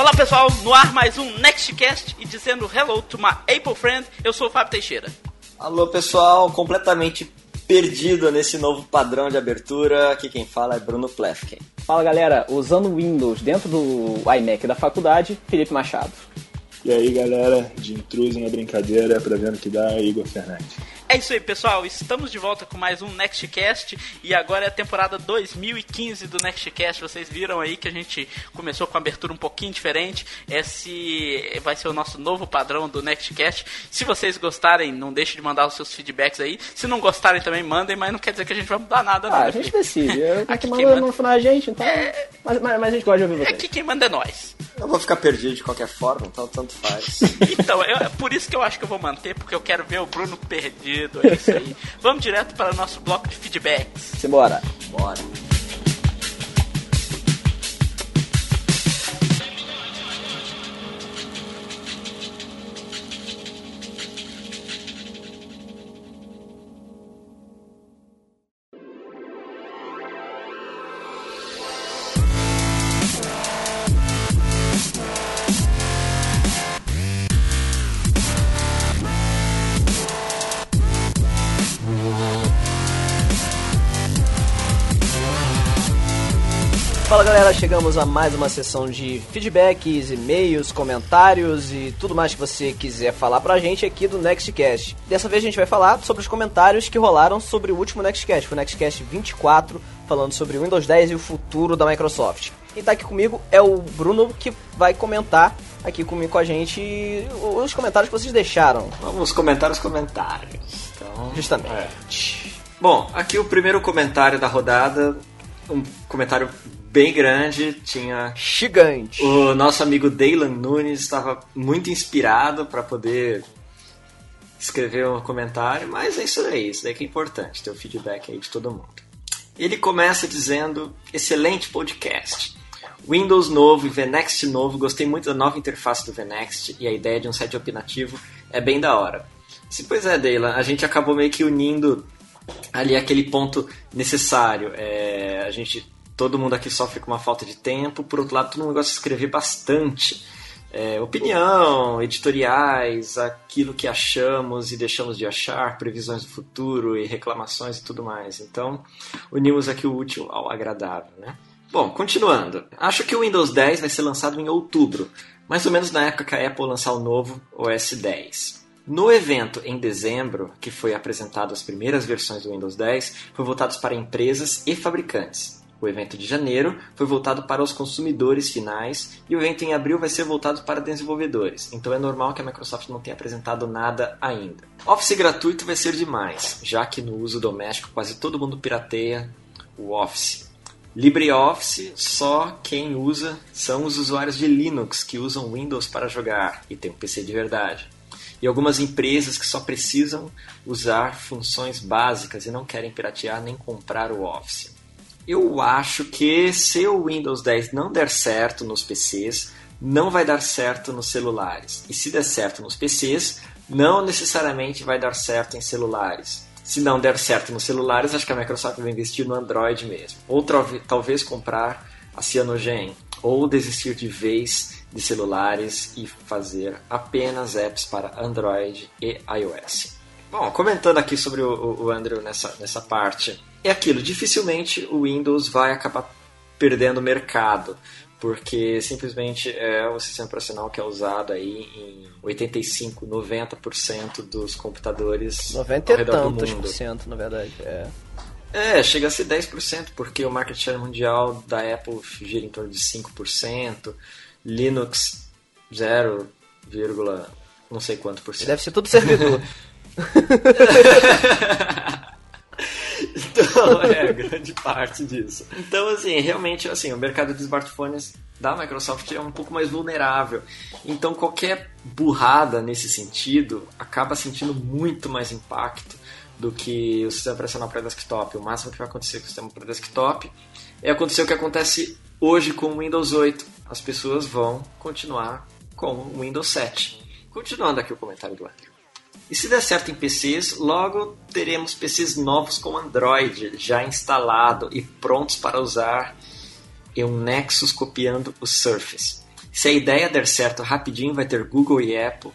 Olá pessoal, no ar mais um Nextcast e dizendo hello to my Apple friend, eu sou o Fábio Teixeira. Alô pessoal, completamente perdido nesse novo padrão de abertura, aqui quem fala é Bruno Plefken. Fala galera, usando Windows dentro do iMac da faculdade, Felipe Machado. E aí galera, de intruso na brincadeira, pra ver no que dá, Igor Fernandes. É isso aí, pessoal. Estamos de volta com mais um Nextcast e agora é a temporada 2015 do Nextcast. Vocês viram aí que a gente começou com uma abertura um pouquinho diferente. Esse vai ser o nosso novo padrão do Nextcast. Se vocês gostarem, não deixe de mandar os seus feedbacks aí. Se não gostarem também mandem, mas não quer dizer que a gente vai mudar nada, não. Ah, a gente decide. Aqui quem manda, manda no final a gente, então. É... Mas, mas, mas, a gente gosta de ouvir vocês. Aqui quem manda é nós. Eu vou ficar perdido de qualquer forma, então tanto faz. então, eu, é por isso que eu acho que eu vou manter, porque eu quero ver o Bruno perdido é isso aí. Vamos direto para o nosso bloco de feedbacks. Simbora. Bora. Galera, chegamos a mais uma sessão de feedbacks, e-mails, comentários e tudo mais que você quiser falar pra gente aqui do Nextcast. Dessa vez a gente vai falar sobre os comentários que rolaram sobre o último Nextcast, o Nextcast 24, falando sobre o Windows 10 e o futuro da Microsoft. E tá aqui comigo é o Bruno que vai comentar aqui comigo com a gente os comentários que vocês deixaram. Vamos comentar os comentários. Então, Justamente. É. Bom, aqui o primeiro comentário da rodada, um comentário bem grande, tinha gigante. O nosso amigo Daylan Nunes estava muito inspirado para poder escrever um comentário, mas é isso aí, isso daí que é importante, ter o feedback aí de todo mundo. Ele começa dizendo: excelente podcast. Windows novo e VNext novo, gostei muito da nova interface do VNext e a ideia de um site opinativo é bem da hora. Sim, pois é, Daylan, a gente acabou meio que unindo ali aquele ponto necessário. É, a gente todo mundo aqui sofre com uma falta de tempo, por outro lado, todo mundo gosta de escrever bastante. É, opinião, editoriais, aquilo que achamos e deixamos de achar, previsões do futuro e reclamações e tudo mais. Então, unimos aqui o útil ao agradável, né? Bom, continuando. Acho que o Windows 10 vai ser lançado em outubro, mais ou menos na época que a Apple lançar o novo OS 10. No evento em dezembro, que foi apresentado as primeiras versões do Windows 10, foi voltado para empresas e fabricantes. O evento de janeiro foi voltado para os consumidores finais e o evento em abril vai ser voltado para desenvolvedores, então é normal que a Microsoft não tenha apresentado nada ainda. Office gratuito vai ser demais, já que no uso doméstico quase todo mundo pirateia o Office. LibreOffice só quem usa são os usuários de Linux que usam Windows para jogar e tem um PC de verdade. E algumas empresas que só precisam usar funções básicas e não querem piratear nem comprar o Office. Eu acho que se o Windows 10 não der certo nos PCs, não vai dar certo nos celulares. E se der certo nos PCs, não necessariamente vai dar certo em celulares. Se não der certo nos celulares, acho que a Microsoft vai investir no Android mesmo. Ou talvez comprar a Cyanogen. Ou desistir de vez de celulares e fazer apenas apps para Android e iOS. Bom, comentando aqui sobre o, o Andrew nessa, nessa parte é aquilo, dificilmente o Windows vai acabar perdendo mercado, porque simplesmente é o sistema operacional que é usado aí em 85, 90% dos computadores 90 ao redor tantos do mundo. por cento, na verdade, é. É, chega a ser 10%, porque o market share mundial da Apple gira em torno de 5%, Linux 0, não sei quanto por cento. Deve ser tudo servidor. Então, é, grande parte disso. Então, assim, realmente, assim, o mercado de smartphones da Microsoft é um pouco mais vulnerável. Então, qualquer burrada nesse sentido acaba sentindo muito mais impacto do que o sistema operacional para desktop. O máximo que vai acontecer com o sistema para desktop é acontecer o que acontece hoje com o Windows 8. As pessoas vão continuar com o Windows 7. Continuando aqui o comentário do Andrew. E se der certo em PCs, logo teremos PCs novos com Android já instalado e prontos para usar e um Nexus copiando o Surface. Se a ideia der certo rapidinho, vai ter Google e Apple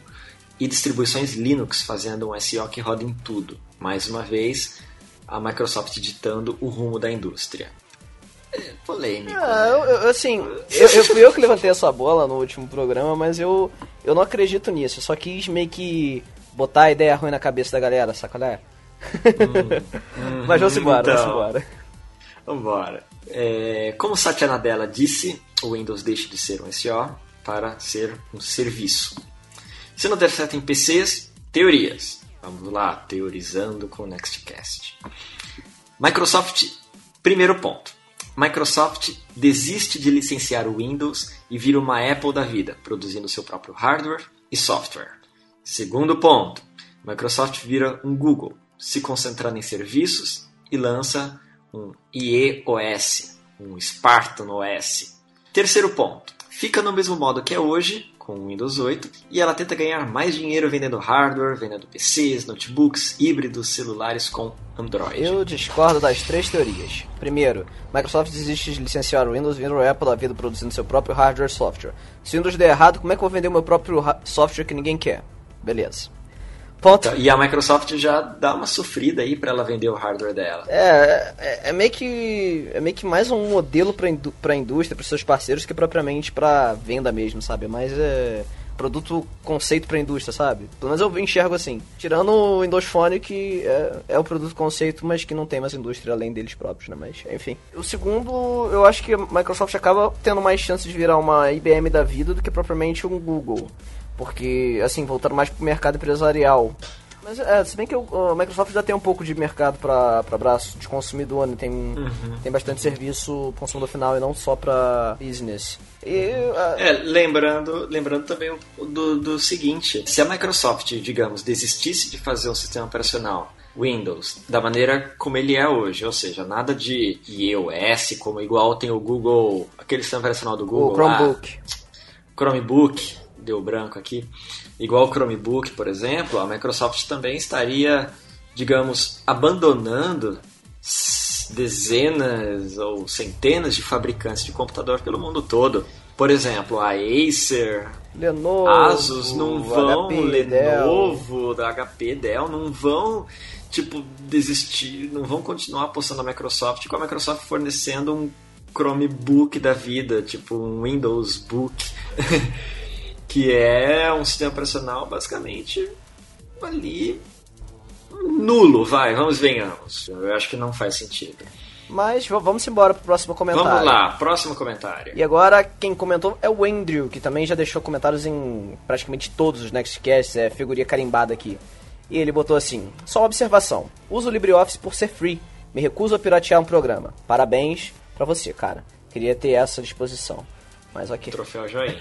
e distribuições Linux fazendo um SEO que roda em tudo. Mais uma vez, a Microsoft ditando o rumo da indústria. É polêmico. Ah, eu, eu, assim, eu, eu fui eu que levantei essa bola no último programa, mas eu, eu não acredito nisso. Eu só quis meio que botar a ideia ruim na cabeça da galera, sacolé? Hum, mas vamos embora, então, vamos embora. Vambora. É, como Satya Nadella disse, o Windows deixa de ser um SEO para ser um serviço. Se não der certo em PCs, teorias. Vamos lá, teorizando com o Nextcast. Microsoft, primeiro ponto. Microsoft desiste de licenciar o Windows e vira uma Apple da vida, produzindo seu próprio hardware e software. Segundo ponto, Microsoft vira um Google, se concentrando em serviços e lança um IEOS, um Spartan OS. Terceiro ponto, fica no mesmo modo que é hoje, com o Windows 8, e ela tenta ganhar mais dinheiro vendendo hardware, vendendo PCs, notebooks, híbridos, celulares com Android. Eu discordo das três teorias. Primeiro, Microsoft desiste de licenciar o Windows, vindo o Apple da vida produzindo seu próprio hardware e software. Se o Windows der errado, como é que eu vou vender o meu próprio software que ninguém quer? Beleza. Ponto. E a Microsoft já dá uma sofrida aí para ela vender o hardware dela. É, é, é, meio que é meio que mais um modelo para indú a indústria, para seus parceiros, que propriamente para venda mesmo, sabe? Mas é produto conceito para indústria, sabe? Pelo menos eu enxergo assim. Tirando o Windows Phone, que é, é o produto conceito, mas que não tem mais indústria além deles próprios, né? Mas, enfim. O segundo, eu acho que a Microsoft acaba tendo mais chance de virar uma IBM da vida do que propriamente um Google. Porque, assim, voltando mais pro mercado empresarial. Mas, é, se bem que o, a Microsoft já tem um pouco de mercado para braço de consumidor, né? Tem, uhum. tem bastante serviço consumidor final e não só para business. E, uh... É, lembrando, lembrando também do, do seguinte: se a Microsoft, digamos, desistisse de fazer um sistema operacional Windows da maneira como ele é hoje, ou seja, nada de iOS como igual tem o Google, aquele sistema operacional do Google, o Chromebook, lá, Chromebook, deu branco aqui, igual o Chromebook, por exemplo, a Microsoft também estaria, digamos, abandonando dezenas ou centenas de fabricantes de computador pelo mundo todo. Por exemplo, a Acer, Lenovo, Asus não vão, HP, Lenovo, Dell. da HP, Dell não vão tipo desistir, não vão continuar apostando na Microsoft com a Microsoft fornecendo um Chromebook da vida, tipo um Windows Book. que é um sistema operacional basicamente ali nulo, vai, vamos venhamos. Eu acho que não faz sentido. Mas vamos embora pro próximo comentário. Vamos lá, próximo comentário. E agora quem comentou é o Andrew, que também já deixou comentários em praticamente todos os Nextcasts, é figurinha carimbada aqui. E ele botou assim: só uma observação. Uso o LibreOffice por ser free. Me recuso a piratear um programa. Parabéns pra você, cara. Queria ter essa disposição. Mas ok. Troféu joinha.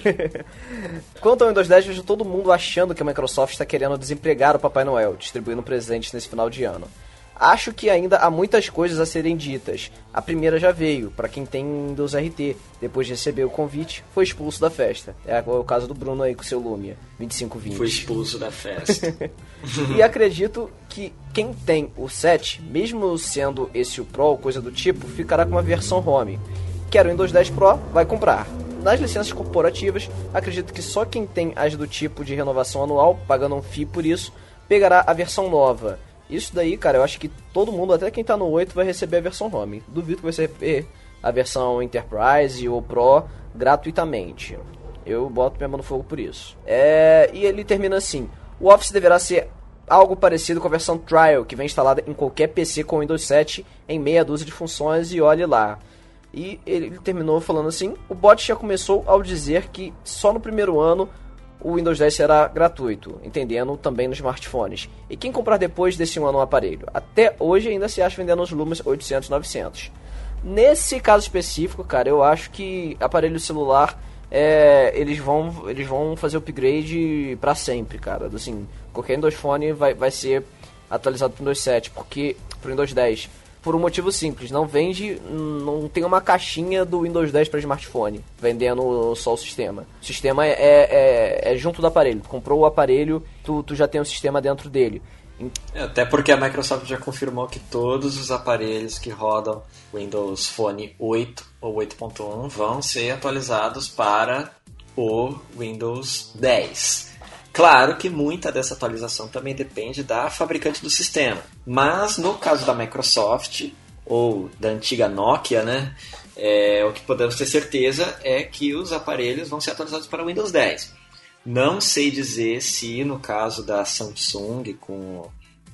Quanto ao Windows 10, vejo todo mundo achando que a Microsoft está querendo desempregar o Papai Noel, distribuindo presentes nesse final de ano. Acho que ainda há muitas coisas a serem ditas. A primeira já veio, para quem tem Windows RT. Depois de receber o convite, foi expulso da festa. É o caso do Bruno aí com seu Lumia 2520. Foi expulso da festa. e acredito que quem tem o 7, mesmo sendo esse o Pro ou coisa do tipo, ficará com uma versão home. Quer o Windows 10 Pro? Vai comprar nas licenças corporativas, acredito que só quem tem as do tipo de renovação anual, pagando um FII por isso, pegará a versão nova. Isso daí, cara, eu acho que todo mundo, até quem tá no 8, vai receber a versão home. Duvido que vai receber a versão Enterprise ou Pro gratuitamente. Eu boto minha mão no fogo por isso. É, e ele termina assim: o Office deverá ser algo parecido com a versão Trial, que vem instalada em qualquer PC com Windows 7 em meia dúzia de funções e olhe lá. E ele terminou falando assim: o bot já começou ao dizer que só no primeiro ano o Windows 10 será gratuito, entendendo também nos smartphones. E quem comprar depois desse ano um aparelho? Até hoje ainda se acha vendendo os Lumens 800, 900. Nesse caso específico, cara, eu acho que aparelho celular é, eles vão eles vão fazer upgrade para sempre, cara. Assim, qualquer Windows Phone vai, vai ser atualizado para o Windows 7, porque pro Windows 10 por um motivo simples. Não vende, não tem uma caixinha do Windows 10 para smartphone, vendendo só o sistema. O sistema é, é, é, junto do aparelho. Tu comprou o aparelho, tu, tu já tem o sistema dentro dele. É, até porque a Microsoft já confirmou que todos os aparelhos que rodam Windows Phone 8 ou 8.1 vão ser atualizados para o Windows 10. Claro que muita dessa atualização também depende da fabricante do sistema, mas no caso da Microsoft ou da antiga Nokia, né, é, o que podemos ter certeza é que os aparelhos vão ser atualizados para Windows 10. Não sei dizer se no caso da Samsung com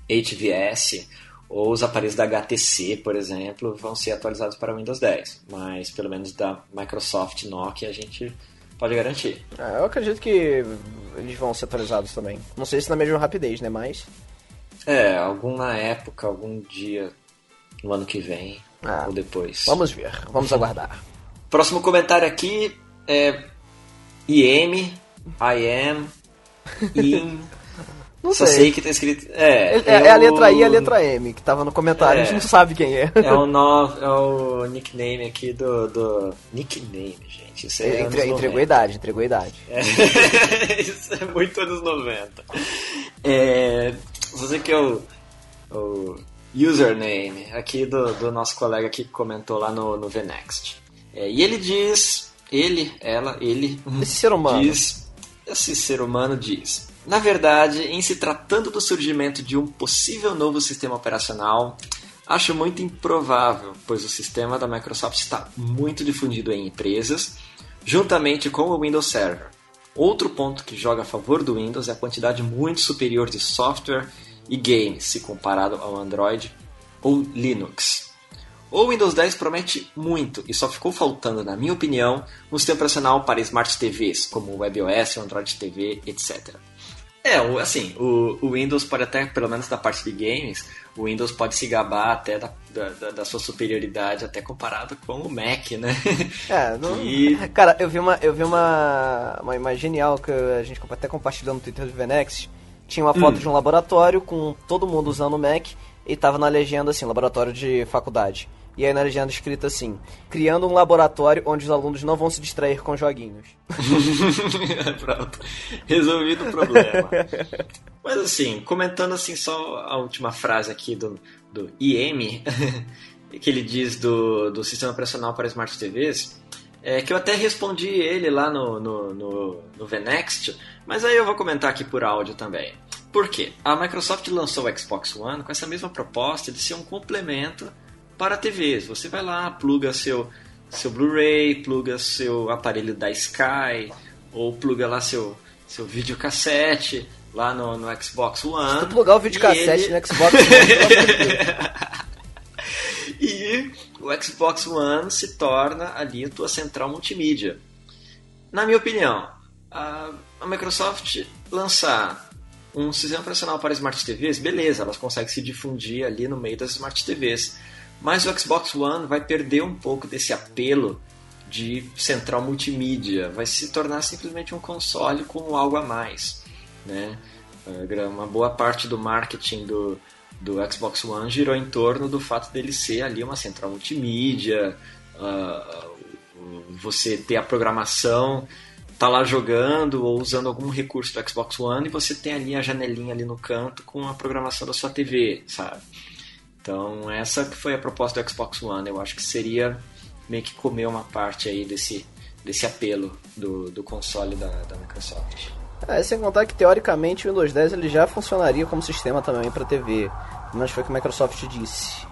HVS ou os aparelhos da HTC, por exemplo, vão ser atualizados para Windows 10, mas pelo menos da Microsoft Nokia a gente pode garantir. Ah, eu acredito que eles vão ser atualizados também. Não sei se na mesma rapidez, né? Mas. É, algum na época, algum dia no ano que vem ah, ou depois. Vamos ver, vamos aguardar. Próximo comentário aqui é IM, I am, in. Não Só sei. sei que tá escrito. É, é, é, é a letra I e a letra M, que tava no comentário, É. a gente não sabe quem é. É o, no, é o nickname aqui do, do. Nickname, gente. Isso é Entre- entregou a 90. idade, entregou a idade. É. Isso é muito anos 90. É, você que é o, o username aqui do, do nosso colega que comentou lá no, no VNext. É, e ele diz, ele, ela, ele, Esse ser humano. diz, esse ser humano diz, na verdade, em se tratando do surgimento de um possível novo sistema operacional, acho muito improvável, pois o sistema da Microsoft está muito difundido em empresas, juntamente com o Windows Server. Outro ponto que joga a favor do Windows é a quantidade muito superior de software e games se comparado ao Android ou Linux. O Windows 10 promete muito e só ficou faltando, na minha opinião, um sistema operacional para Smart TVs, como o WebOS, Android TV, etc. É, assim, o, o Windows pode até, pelo menos da parte de games, o Windows pode se gabar até da, da, da- sua superioridade, até comparado com o Mac, né? É, não... E- Cara, eu vi uma, eu vi uma, uma imagem genial que a gente até compartilhou no Twitter do Venex. Tinha uma foto de um laboratório com todo mundo usando o Mac e tava na legenda assim, laboratório de faculdade. E aí na legenda escrita assim, criando um laboratório onde os alunos não vão se distrair com joguinhos. Pronto, resolvido o problema. Mas assim, comentando assim só a última frase aqui do, do IM, que ele diz do, do sistema operacional para Smart TVs, é que eu até respondi ele lá no, no, no, no VNext, mas aí eu vou comentar aqui por áudio também. Por quê? A Microsoft lançou o Xbox One com essa mesma proposta de ser um complemento para TVs. Você vai lá, pluga seu, seu Blu-ray, pluga seu aparelho da Sky, ou pluga lá seu, seu videocassete lá no, no Xbox One. Tu plugar o videocassete ele- no Xbox One, e o Xbox One se torna ali a tua central multimídia. Na minha opinião, a, a Microsoft lançar um sistema operacional para Smart TVs, beleza, elas conseguem se difundir ali no meio das Smart TVs. Mas o Xbox One vai perder um pouco desse apelo de central multimídia, vai se tornar simplesmente um console com algo a mais. Né? Uma boa parte do marketing do, do Xbox One girou em torno do fato dele ser ali uma central multimídia, o- você ter a programação, tá lá jogando ou usando algum recurso do Xbox One e você tem ali a janelinha ali no canto com a programação da sua TV, sabe? Então essa que foi a proposta do Xbox One, eu acho que seria meio que comer uma parte aí desse, desse apelo do, do console da, da Microsoft. É, sem contar que teoricamente o Windows 10 ele já funcionaria como sistema também para TV, mas foi o que a Microsoft disse.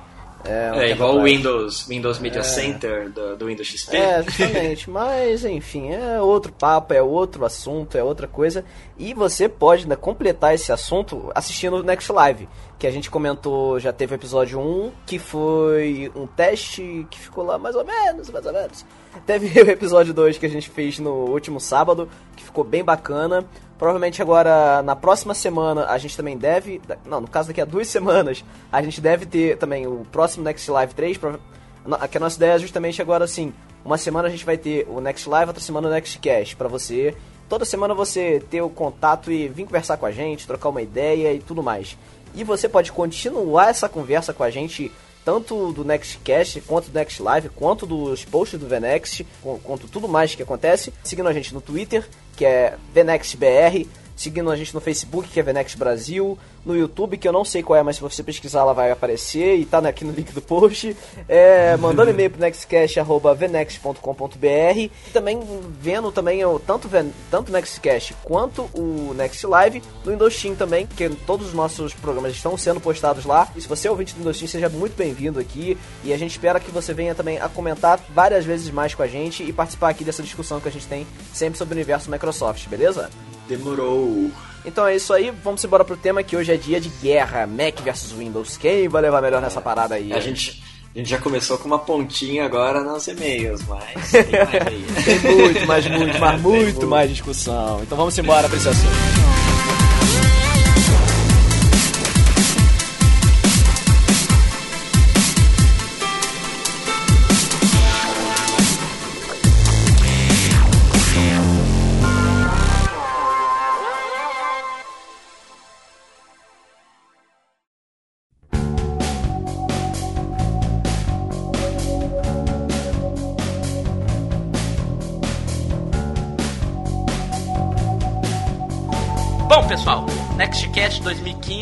É, É igual o. Windows, Windows Media Center do, do Windows XP. É, justamente. Mas, enfim, é outro papo, é outro assunto, é outra coisa. E você pode né, completar esse assunto assistindo o Next Live, que a gente comentou, já teve o episódio 1, que foi um teste que ficou lá mais ou menos, mais ou menos. Teve o episódio 2 que a gente fez no último sábado, que ficou bem bacana. Provavelmente agora, na próxima semana, a gente também deve... Não, no caso daqui a duas semanas, a gente deve ter também o próximo Next Live 3, prova- no- que a nossa ideia é justamente agora assim, uma semana a gente vai ter o Next Live, outra semana o Next Cast, pra você, toda semana você ter o contato e vir conversar com a gente, trocar uma ideia e tudo mais. E você pode continuar essa conversa com a gente, tanto do Next Cast, quanto do Next Live, quanto dos posts do VNext, qu- quanto tudo mais que acontece, seguindo a gente no Twitter, que é VNextBR, seguindo a gente no Facebook, que é Venex Brasil, no YouTube, que eu não sei qual é, mas se você pesquisar ela vai aparecer e tá aqui no link do post. É, mandando e-mail pro nextcast.venex.com.br e também vendo também o, tanto, tanto o Nextcast quanto o Next Live no Indosteam também, que todos os nossos programas estão sendo postados lá. E se você é ouvinte do Indosteam, seja muito bem-vindo aqui e a gente espera que você venha também a comentar várias vezes mais com a gente e participar aqui dessa discussão que a gente tem sempre sobre o universo Microsoft, beleza? Demorou. Então é isso aí, vamos embora pro tema que hoje é dia de guerra, Mac versus Windows. Quem vai levar melhor nessa parada aí? A gente, a gente já começou com uma pontinha agora nos e-mails, mas tem mais aí. tem muito, mas muito, mas muito mais discussão. Então vamos embora pra esse assunto.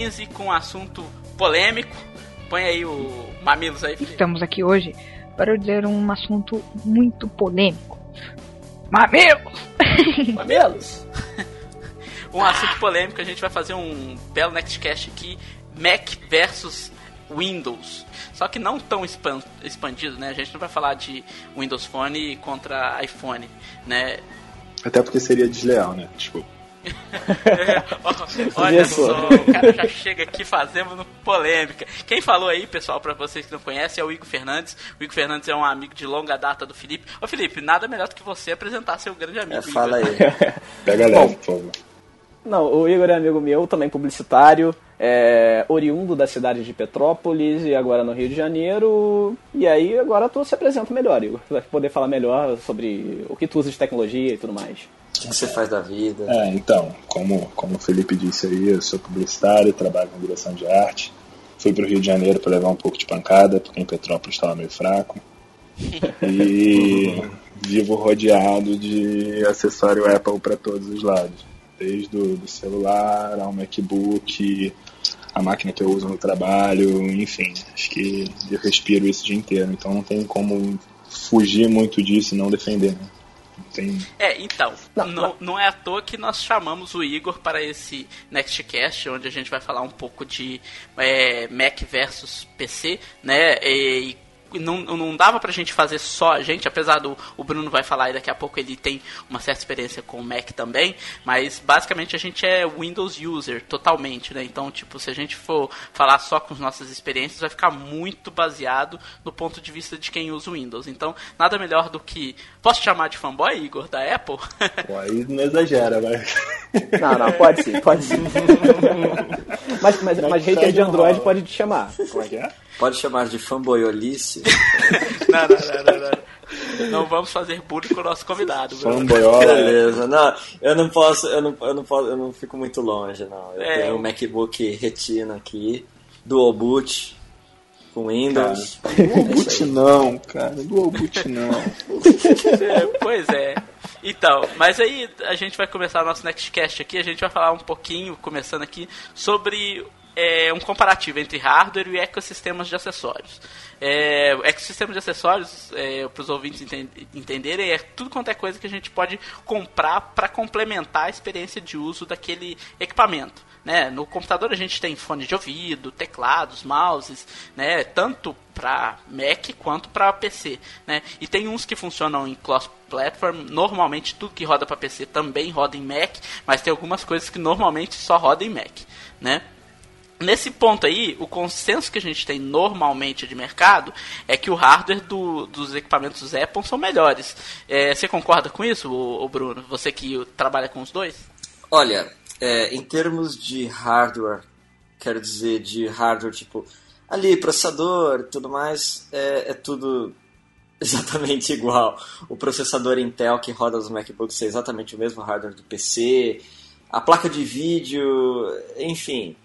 2015 com um assunto polêmico. Põe aí o Mamilos aí. Felipe. Estamos aqui hoje para dizer um assunto muito polêmico. Mamilos! Mamilos! um assunto polêmico, a gente vai fazer um belo NextCast aqui, Mac versus Windows. Só que não tão expandido, né? A gente não vai falar de Windows Phone contra iPhone, né? Até porque seria desleal, né? Desculpa. Olha só, o cara já chega aqui fazendo polêmica. Quem falou aí, pessoal, para vocês que não conhecem, é o Igor Fernandes. O Igor Fernandes é um amigo de longa data do Felipe. Ô Felipe, nada melhor do que você apresentar seu grande amigo. É, fala Igor. aí. Pega leve, por favor. Não, o Igor é amigo meu, também publicitário, é oriundo da cidade de Petrópolis e agora no Rio de Janeiro. E aí agora tu se apresenta melhor, Igor. Tu vai poder falar melhor sobre o que tu usa de tecnologia e tudo mais. O que você faz da vida? É, então, como, como o Felipe disse aí, eu sou publicitário, trabalho com direção de arte. Fui para o Rio de Janeiro para levar um pouco de pancada, porque em Petrópolis estava meio fraco. E vivo rodeado de acessório Apple para todos os lados. Desde o do celular ao MacBook, a máquina que eu uso no trabalho, enfim. Acho que eu respiro isso o dia inteiro, então não tem como fugir muito disso e não defender. Né? Tem... É, então, não, não, não, é à toa que nós chamamos o Igor para esse Nextcast, onde a gente vai falar um pouco de é, Mac versus PC, né? E não, não dava pra gente fazer só a gente, apesar do o Bruno vai falar e daqui a pouco ele tem uma certa experiência com o Mac também, mas basicamente a gente é Windows user totalmente, né? Então, tipo, se a gente for falar só com as nossas experiências, vai ficar muito baseado no ponto de vista de quem usa o Windows. Então, nada melhor do que. Posso chamar de fanboy, Igor, da Apple? Pô, aí não exagera, vai. Não, não, pode sim, pode sim. mas, mas, mas hater de Android pode te chamar. Como é que é? Pode chamar de fanboyolice? não, não, não, não, não. Não vamos fazer bullying com o nosso convidado. Fanboyola. Beleza. Não, eu não posso, eu não, eu não posso, eu não fico muito longe, não. Eu é, tenho um MacBook Retina aqui, Dual Boot, com Windows. Dual Boot não, cara. Dual Boot não. É, pois é. Então, mas aí a gente vai começar o nosso Nextcast aqui, a gente vai falar um pouquinho, começando aqui, sobre é, um comparativo entre hardware e ecossistemas de acessórios. É, ecossistema de acessórios, é, para os ouvintes entenderem, é tudo quanto é coisa que a gente pode comprar para complementar a experiência de uso daquele equipamento. Né? No computador a gente tem fone de ouvido, teclados, mouses, né? tanto para Mac quanto para PC. Né? E tem uns que funcionam em cross platform. Normalmente tudo que roda para PC também roda em Mac, mas tem algumas coisas que normalmente só roda em Mac. Né? Nesse ponto aí, o consenso que a gente tem normalmente de mercado é que o hardware do, dos equipamentos Apple são melhores. É, você concorda com isso, o, Bruno? Você que trabalha com os dois? Olha, é, em termos de hardware, quero dizer de hardware tipo ali, processador e tudo mais, é, é tudo exatamente igual. O processador Intel que roda os MacBooks é exatamente o mesmo hardware do PC, a placa de vídeo, enfim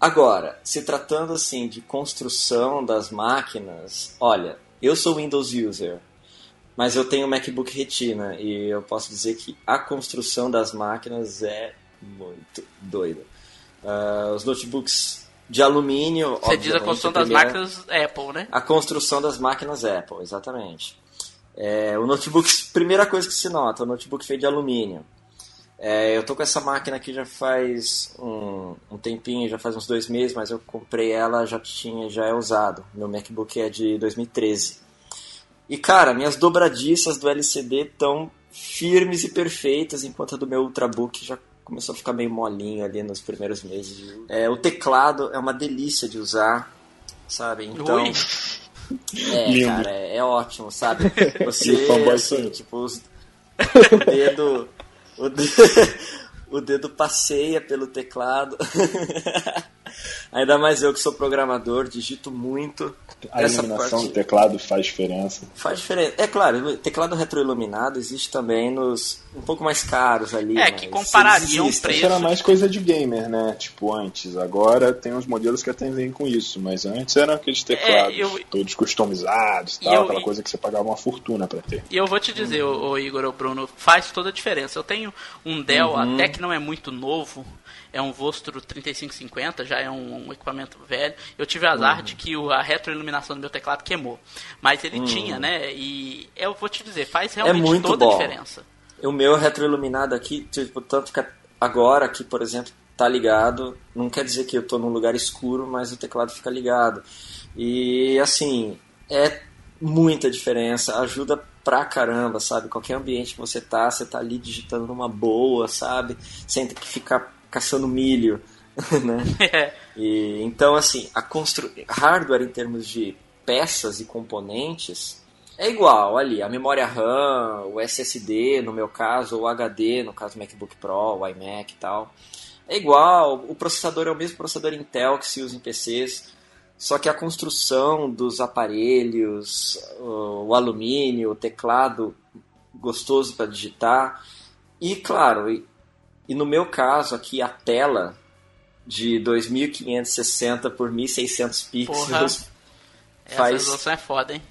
Agora, se tratando assim de construção das máquinas, olha, eu sou Windows user, mas eu tenho MacBook Retina e eu posso dizer que a construção das máquinas é muito doido. Uh, os notebooks de alumínio. Você diz a construção das primeira... máquinas Apple, né? A construção das máquinas Apple, exatamente. É, o notebook, primeira coisa que se nota, o notebook feito de alumínio. É, eu tô com essa máquina aqui já faz um, um, tempinho, já faz uns dois meses, mas eu comprei ela, já tinha, já é usado. Meu MacBook é de 2013. E cara, minhas dobradiças do LCD estão firmes e perfeitas, enquanto a do meu Ultrabook já começou a ficar meio molinho ali nos primeiros meses. É, o teclado é uma delícia de usar, sabe? Então. Ui. É, Lindo. cara, é, é, ótimo, sabe? Você, assim, tipo, os, o dedo o dedo, o dedo passeia pelo teclado. Ainda mais eu que sou programador, digito muito. A Essa iluminação parte... do teclado faz diferença. Faz diferença. É claro, o teclado retroiluminado existe também nos um pouco mais caros ali. É, que comparariam preço. Isso era mais coisa de gamer, né? Tipo, antes. Agora tem uns modelos que atendem com isso, mas antes eram aqueles é, teclados é, eu... todos customizados tal, eu... aquela coisa que você pagava uma fortuna para ter. E eu vou te dizer, hum. o, Igor, o Bruno, faz toda a diferença. Eu tenho um Dell, uhum. até que não é muito novo, é um Vostro 3550, já é um, um equipamento velho. Eu tive azar uhum. de que o, a retroiluminação do meu teclado queimou. Mas ele uhum. tinha, né? E eu vou te dizer, faz é realmente é toda bom. a diferença. O meu retroiluminado aqui, tipo, tanto que agora aqui, por exemplo, tá ligado. Não quer dizer que eu tô num lugar escuro, mas o teclado fica ligado. E assim, é muita diferença, ajuda pra caramba, sabe? Qualquer ambiente que você tá, você tá ali digitando numa boa, sabe? Sem ter que ficar caçando milho, né? É. E, então, assim, a constru... hardware em termos de peças e componentes é igual ali, a memória RAM, o SSD, no meu caso, o HD, no caso do MacBook Pro, o iMac e tal. É igual, o processador é o mesmo processador Intel que se usa em PCs, só que a construção dos aparelhos, o alumínio, o teclado gostoso para digitar, e claro, e no meu caso aqui, a tela de 2560 por 1600 pixels Porra, faz essa resolução é foda, hein?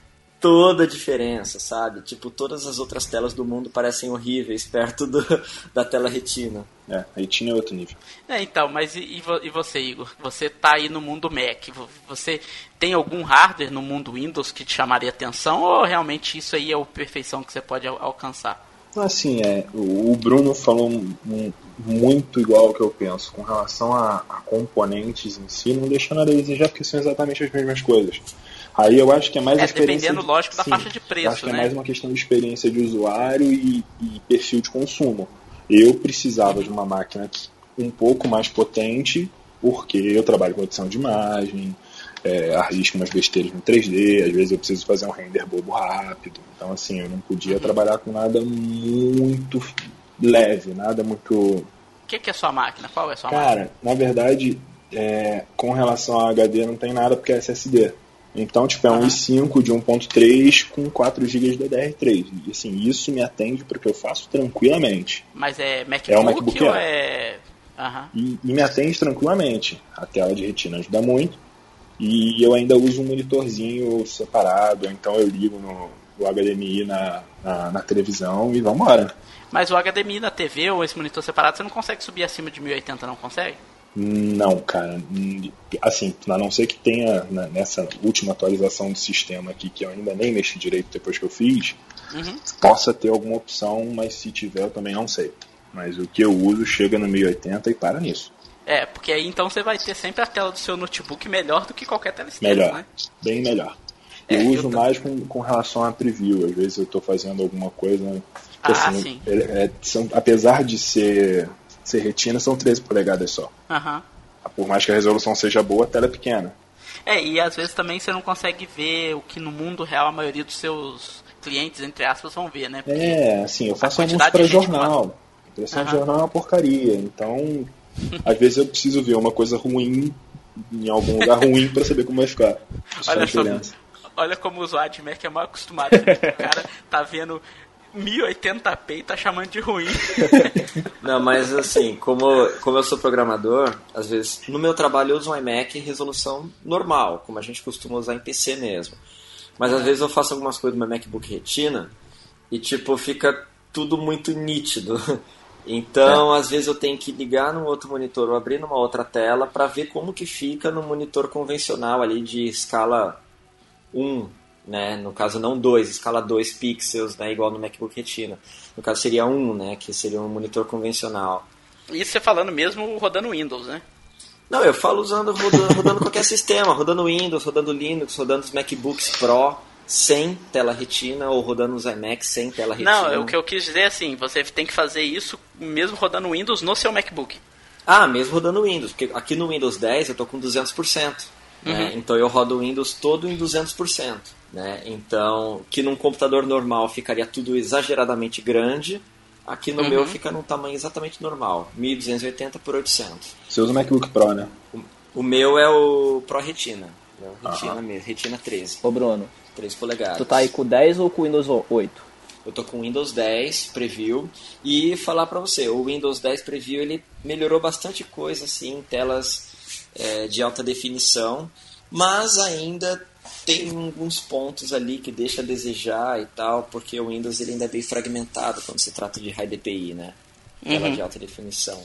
toda a diferença, sabe? Tipo, todas as outras telas do mundo parecem horríveis perto do, da tela retina. É, a retina é outro nível. É, então, mas e, e você, Igor? Você tá aí no mundo Mac. Você tem algum hardware no mundo Windows que te chamaria atenção ou realmente isso aí é a perfeição que você pode alcançar? Assim, é, o Bruno falou um, muito igual ao que eu penso. Com relação a, a, componentes em si, não deixa nada a desejar, porque são exatamente as mesmas coisas. Aí eu acho que é mais é, experiência. Dependendo, lógico, da sim, faixa de preço. Acho que é né? é mais uma questão de experiência de usuário e, e perfil de consumo. Eu precisava de uma máquina um pouco mais potente, porque eu trabalho com edição de imagem, é, arrisco umas besteiras no 3D, às vezes eu preciso fazer um render bobo rápido. Então, assim, eu não podia trabalhar com nada muito leve, nada muito. O que, que, é sua máquina? Qual é a sua Cara, máquina? Cara, na verdade, é, com relação a HD não tem nada porque é SSD. Então, tipo, é um i5 de 1.3 com 4 GB de DDR3. E assim, isso me atende para o que eu faço tranquilamente. Mas é MacBook, é um MacBook ou é... Uhum. E, e, me atende tranquilamente. A tela de retina ajuda muito. E eu ainda uso um monitorzinho separado, então eu ligo no, o HDMI na, na, na televisão e vamos embora. Mas o HDMI na TV ou esse monitor separado, você não consegue subir acima de 1080, não consegue? Não, cara. Assim, a não ser que tenha né, nessa última atualização do sistema aqui, que eu ainda nem mexi direito depois que eu fiz, uhum. possa ter alguma opção, mas se tiver eu também não sei. Mas o que eu uso chega no 1080 e para nisso. É, porque aí então você vai ter sempre a tela do seu notebook melhor do que qualquer tela externa, melhor, né? Bem melhor. Eu é, uso eu mais com, com relação a preview. Às vezes eu estou fazendo alguma coisa. Ah, assim, sim. É, são, apesar de ser, ser retina, são 13 polegadas só. Uhum. Por mais que a resolução seja boa, a tela é pequena. É, e às vezes também você não consegue ver o que no mundo real a maioria dos seus clientes, entre aspas, vão ver, né? Porque é, assim, eu faço anúncio para jornal. Impressão uhum. de jornal é uma porcaria. Então, às vezes eu preciso ver uma coisa ruim em algum lugar ruim para saber como vai ficar. Olha, só, olha como o usuário de Mac é mal acostumado. Né? o cara tá vendo 1080p e tá chamando de ruim. Não, mas assim, como, como eu sou programador, às vezes no meu trabalho eu uso um iMac em resolução normal, como a gente costuma usar em PC mesmo. Mas às vezes eu faço algumas coisas no meu MacBook Retina e tipo, fica tudo muito nítido. Então, às vezes eu tenho que ligar num outro monitor ou abrir numa outra tela para ver como que fica no monitor convencional ali de escala 1, né? No caso não 2, escala 2 pixels, né? igual no MacBook Retina. No caso seria 1, né? Que seria um monitor convencional. Isso você falando mesmo rodando Windows, né? Não, eu falo usando rodando, rodando qualquer sistema, rodando Windows, rodando Linux, rodando os MacBooks Pro sem tela retina ou rodando os iMacs sem tela retina. Não, o que eu quis dizer é assim, você tem que fazer isso mesmo rodando Windows no seu MacBook. Ah, mesmo rodando Windows, porque aqui no Windows 10 eu tô com 200%. Né? Uhum. Né? Então eu rodo o Windows todo em 200%. Né? Então, que num computador normal ficaria tudo exageradamente grande, aqui no uhum. meu fica num tamanho exatamente normal, 1280 por 800. Você usa o MacBook Pro, né? O, o meu é o Pro Retina. É Retina mesmo, Retina 13. Ô Bruno, 3 polegadas. Tu tá aí com 10 ou com Windows 8? Eu tô com Windows 10 Preview e falar para você, o Windows 10 Preview ele melhorou bastante coisa assim, telas é, de alta definição, mas ainda tem alguns pontos ali que deixa a desejar e tal, porque o Windows ele ainda é bem fragmentado quando se trata de High DPI, né? Tela uhum. de alta definição.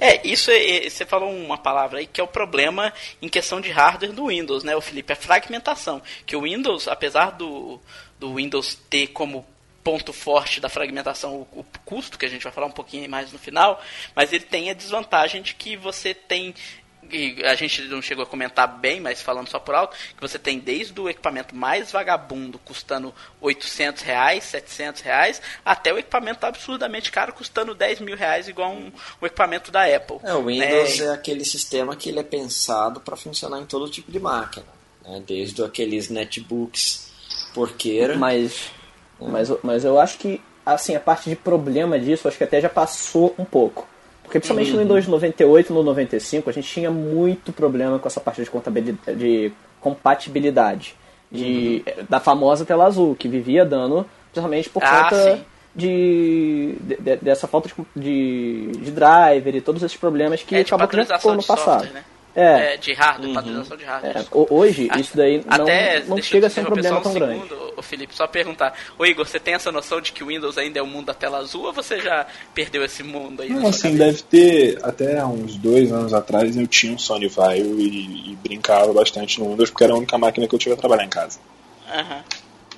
É, isso é, é, você falou uma palavra aí que é o problema em questão de hardware do Windows, né, o Felipe? A fragmentação. Que o Windows, apesar do, do Windows ter como ponto forte da fragmentação o, o, custo, que a gente vai falar um pouquinho mais no final, mas ele tem a desvantagem de que você tem e a gente não chegou a comentar bem, mas falando só por alto, que você tem desde o equipamento mais vagabundo custando 800 reais, 700 reais, até o equipamento absurdamente caro custando 10 mil reais, igual um, um equipamento da Apple. É, o Windows é, é aquele sistema que ele é pensado para funcionar em todo tipo de máquina, né? desde aqueles netbooks porqueira. Mas, mas, mas eu acho que assim, a parte de problema disso, acho que até já passou um pouco porque principalmente uhum. no Windows 98 e no 95 a gente tinha muito problema com essa parte de, contabilidade, de compatibilidade. De, uhum. Da famosa tela azul, que vivia dando, principalmente por ah, conta de, de, dessa falta de, de, driver e todos esses problemas que é, acabou que ficou no passado. Software, né? É. é. de hardware, uhum. padronização de hardware. É. Hoje, isso daí não, Até, não chega a ser um problema tão um grande. Segundo, o Felipe, só perguntar. Ô Igor, você tem essa noção de que o Windows ainda é o mundo da tela azul ou você já perdeu esse mundo aí? Não, assim, deve ter, até uns dois anos atrás eu tinha um Sony Vaio e, e, brincava bastante no Windows porque era a única máquina que eu tive a trabalhar em casa. Uhum.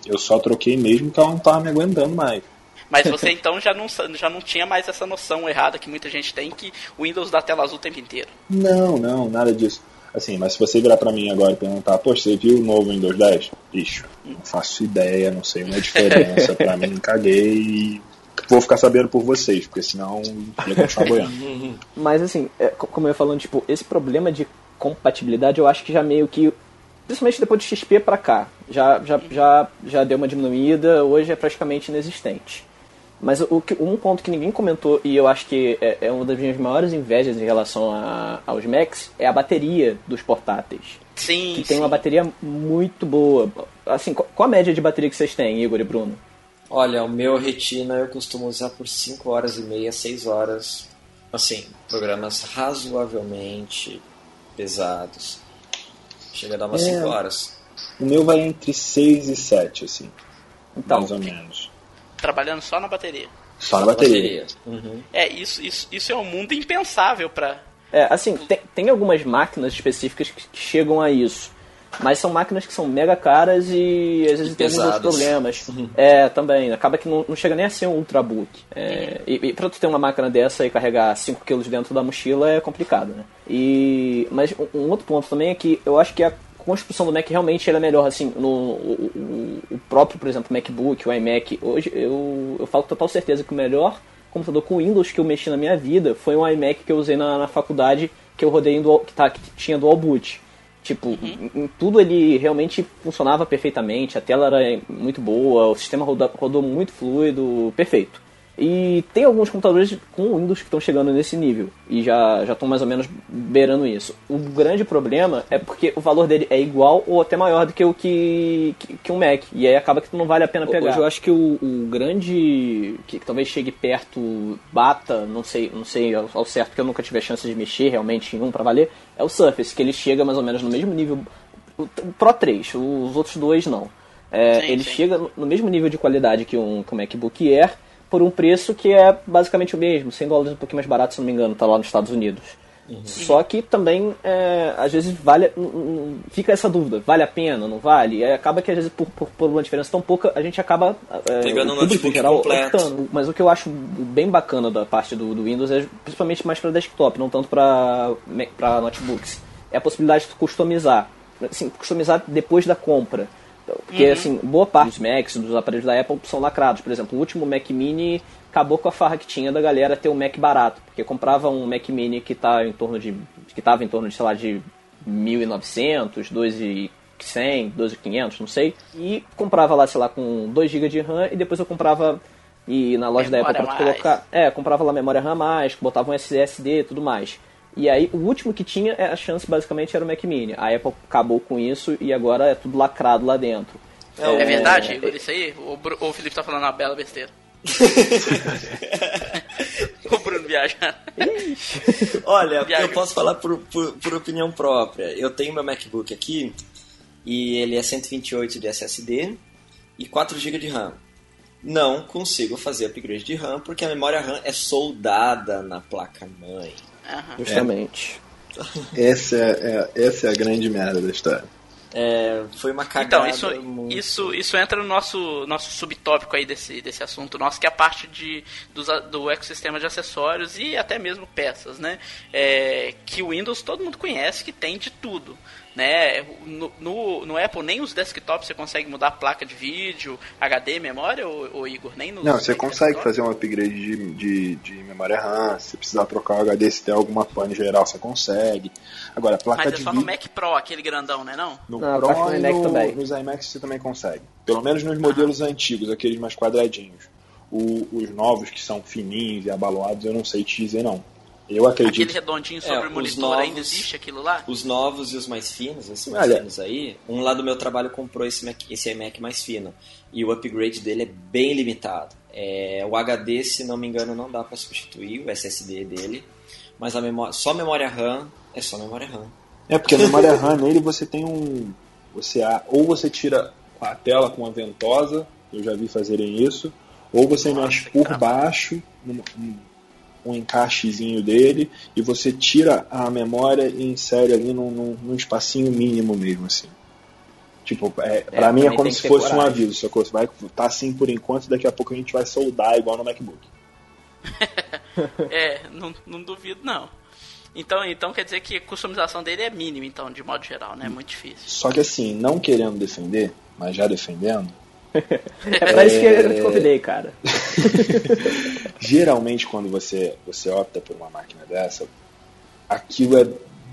Eu só troquei mesmo porque ela não tava me aguentando mais. Mas você então já não, já não tinha mais essa noção errada que muita gente tem que o Windows dá tela azul o tempo inteiro. Não, não, nada disso. Assim, mas se você virar para mim agora e perguntar, poxa, você viu o novo Windows 10? Bicho, não faço ideia, não sei uma diferença, para mim caguei e vou ficar sabendo por vocês, porque senão ia continuar boiando. Mas assim, é, como eu ia falando, tipo, esse problema de compatibilidade eu acho que já meio que principalmente depois de XP para cá, já, já, já, já deu uma diminuída, hoje é praticamente inexistente. Mas o, um ponto que ninguém comentou, e eu acho que é, é uma das minhas maiores invejas em relação a, aos Macs, é a bateria dos portáteis. Sim. Que tem uma bateria muito boa. Assim, qual a média de bateria que vocês têm, Igor e Bruno? Olha, o meu Retina eu costumo usar por 5 horas e meia, 6 horas. Assim, programas razoavelmente pesados. Chega a dar umas 5 é, horas. O meu vai entre 6 e 7, assim. Então, mais ou menos trabalhando só na bateria. Só na bateria. Uhum. É, isso, isso, isso é um mundo impensável para. É, assim, tem, tem algumas máquinas específicas que chegam a isso. Mas são máquinas que são mega caras e às vezes e tem alguns problemas. Uhum. É, também. Acaba que não, não, chega nem a ser um ultrabook. É, uhum. e, e pra tu ter uma máquina dessa e carregar 5kg dentro da mochila é complicado, né? E, mas um, um outro ponto também é que eu acho que a construção do Mac realmente era melhor, assim, no o, o, o, próprio, por exemplo, MacBook, o iMac, hoje eu, eu falo com total certeza que o melhor computador com Windows que eu mexi na minha vida foi um iMac que eu usei na, na faculdade, que eu rodei em dual, que, tá, que tinha dual boot. Tipo, uhum. em, em, tudo ele realmente funcionava perfeitamente, a tela era muito boa, o sistema rodou, rodou muito fluido, perfeito. E tem alguns computadores com Windows que estão chegando nesse nível e já já estão mais ou menos beirando isso. O grande problema é porque o valor dele é igual ou até maior do que o que, que, que um Mac. E aí acaba que não vale a pena pegar. Hoje eu acho que o, o grande que, que, talvez chegue perto, bata, não sei, não sei ao, ao certo, porque eu nunca tive a chance de mexer realmente em um para valer, é o Surface, que ele chega mais ou menos no mesmo nível. O Pro 3, os outros dois não. É, sim, ele sim. chega no mesmo nível de qualidade que um, que um MacBook Air por um preço que é basicamente o mesmo, 100 dólares um pouquinho mais barato, se não me engano, tá lá nos Estados Unidos. Uhum. Só que também, é, às vezes, vale. Fica essa dúvida: vale a pena, não vale? E acaba que, às vezes, por, por, por uma diferença tão pouca, a gente acaba. É, Pegando o notebook geral, completo. Optando. Mas o que eu acho bem bacana da parte do, do Windows é principalmente mais para desktop, não tanto para notebooks. É a possibilidade de customizar. Assim, customizar depois da compra. Porque, uhum. assim, boa parte dos Macs, dos aparelhos da Apple são lacrados. Por exemplo, o último Mac Mini acabou com a farra que tinha da galera ter um Mac barato. Porque comprava um Mac Mini que tá em torno de. que tava em torno de, sei lá, de 1.900, 2.100, 2.500, não sei. E comprava lá, sei lá, com 2 GB de RAM e depois eu comprava e na loja memória da Apple para colocar, é, comprava lá memória RAM mais, botava um SSD e tudo mais. E aí, o último que tinha, é, a chance basicamente era o Mac Mini. A Apple acabou com isso e agora é tudo lacrado lá dentro. É, é verdade, Igor, isso aí? O, o Felipe tá falando uma bela besteira. o Bruno viaja. Olha, viaja. eu posso falar por, por, por, opinião própria. Eu tenho meu MacBook aqui e ele é 128 de SSD e 4 GB de RAM. Não consigo fazer upgrade de RAM porque a memória RAM é soldada na placa-mãe. Uhum. Justamente. É. Essa, é, é, essa é a grande merda da história. É, foi uma cagada. Então, isso, muito... isso, isso entra no nosso, nosso subtópico aí desse, desse assunto nosso, que é a parte de, do, do ecossistema de acessórios e até mesmo peças, né? É, que o Windows todo mundo conhece que tem de tudo né? No, no, no, Apple nem os desktops você consegue mudar a placa de vídeo, HD, memória, ou, ou Igor? Nem nos Não, você consegue desktop? fazer um upgrade de, de, de, memória RAM, se precisar trocar o HD, se tem alguma pane geral, você consegue. Agora, a placa Mas é de só vídeo... no Mac Pro, aquele grandão, né não? No não, Pro no e no, também. nos iMacs você também consegue. Pelo menos nos modelos ah. antigos, aqueles mais quadradinhos. O, os novos que são fininhos e abaloados, eu não sei te dizer não. Eu acredito. Aquele redondinho sobre é, o monitor novos, ainda existe aquilo lá? Os novos e os mais finos, esses mais Olha. finos aí. Um lá do meu trabalho comprou esse, Mac, esse iMac mais fino. E o upgrade dele é bem limitado. É, o HD, se não me engano, não dá para substituir o SSD dele. Mas a memória, só memória RAM é só memória RAM. É, porque a memória RAM nele você tem um. Você, ou você tira a tela com uma ventosa, eu já vi fazerem isso, ou você Nossa, mexe por baixo, um encaixezinho dele e você tira a memória e insere ali num, num, num espacinho mínimo mesmo, assim. Tipo, é, pra é, mim é como se fosse coragem. um aviso, sacou? Você vai tá assim por enquanto, daqui a pouco a gente vai soldar igual no MacBook. é, não, não duvido não. Então, então quer dizer que a customização dele é mínima, então, de modo geral, né? É muito difícil. Só que assim, não querendo defender, mas já defendendo, é pra isso que eu te convidei, cara. Geralmente, quando você, você opta por uma máquina dessa, aquilo é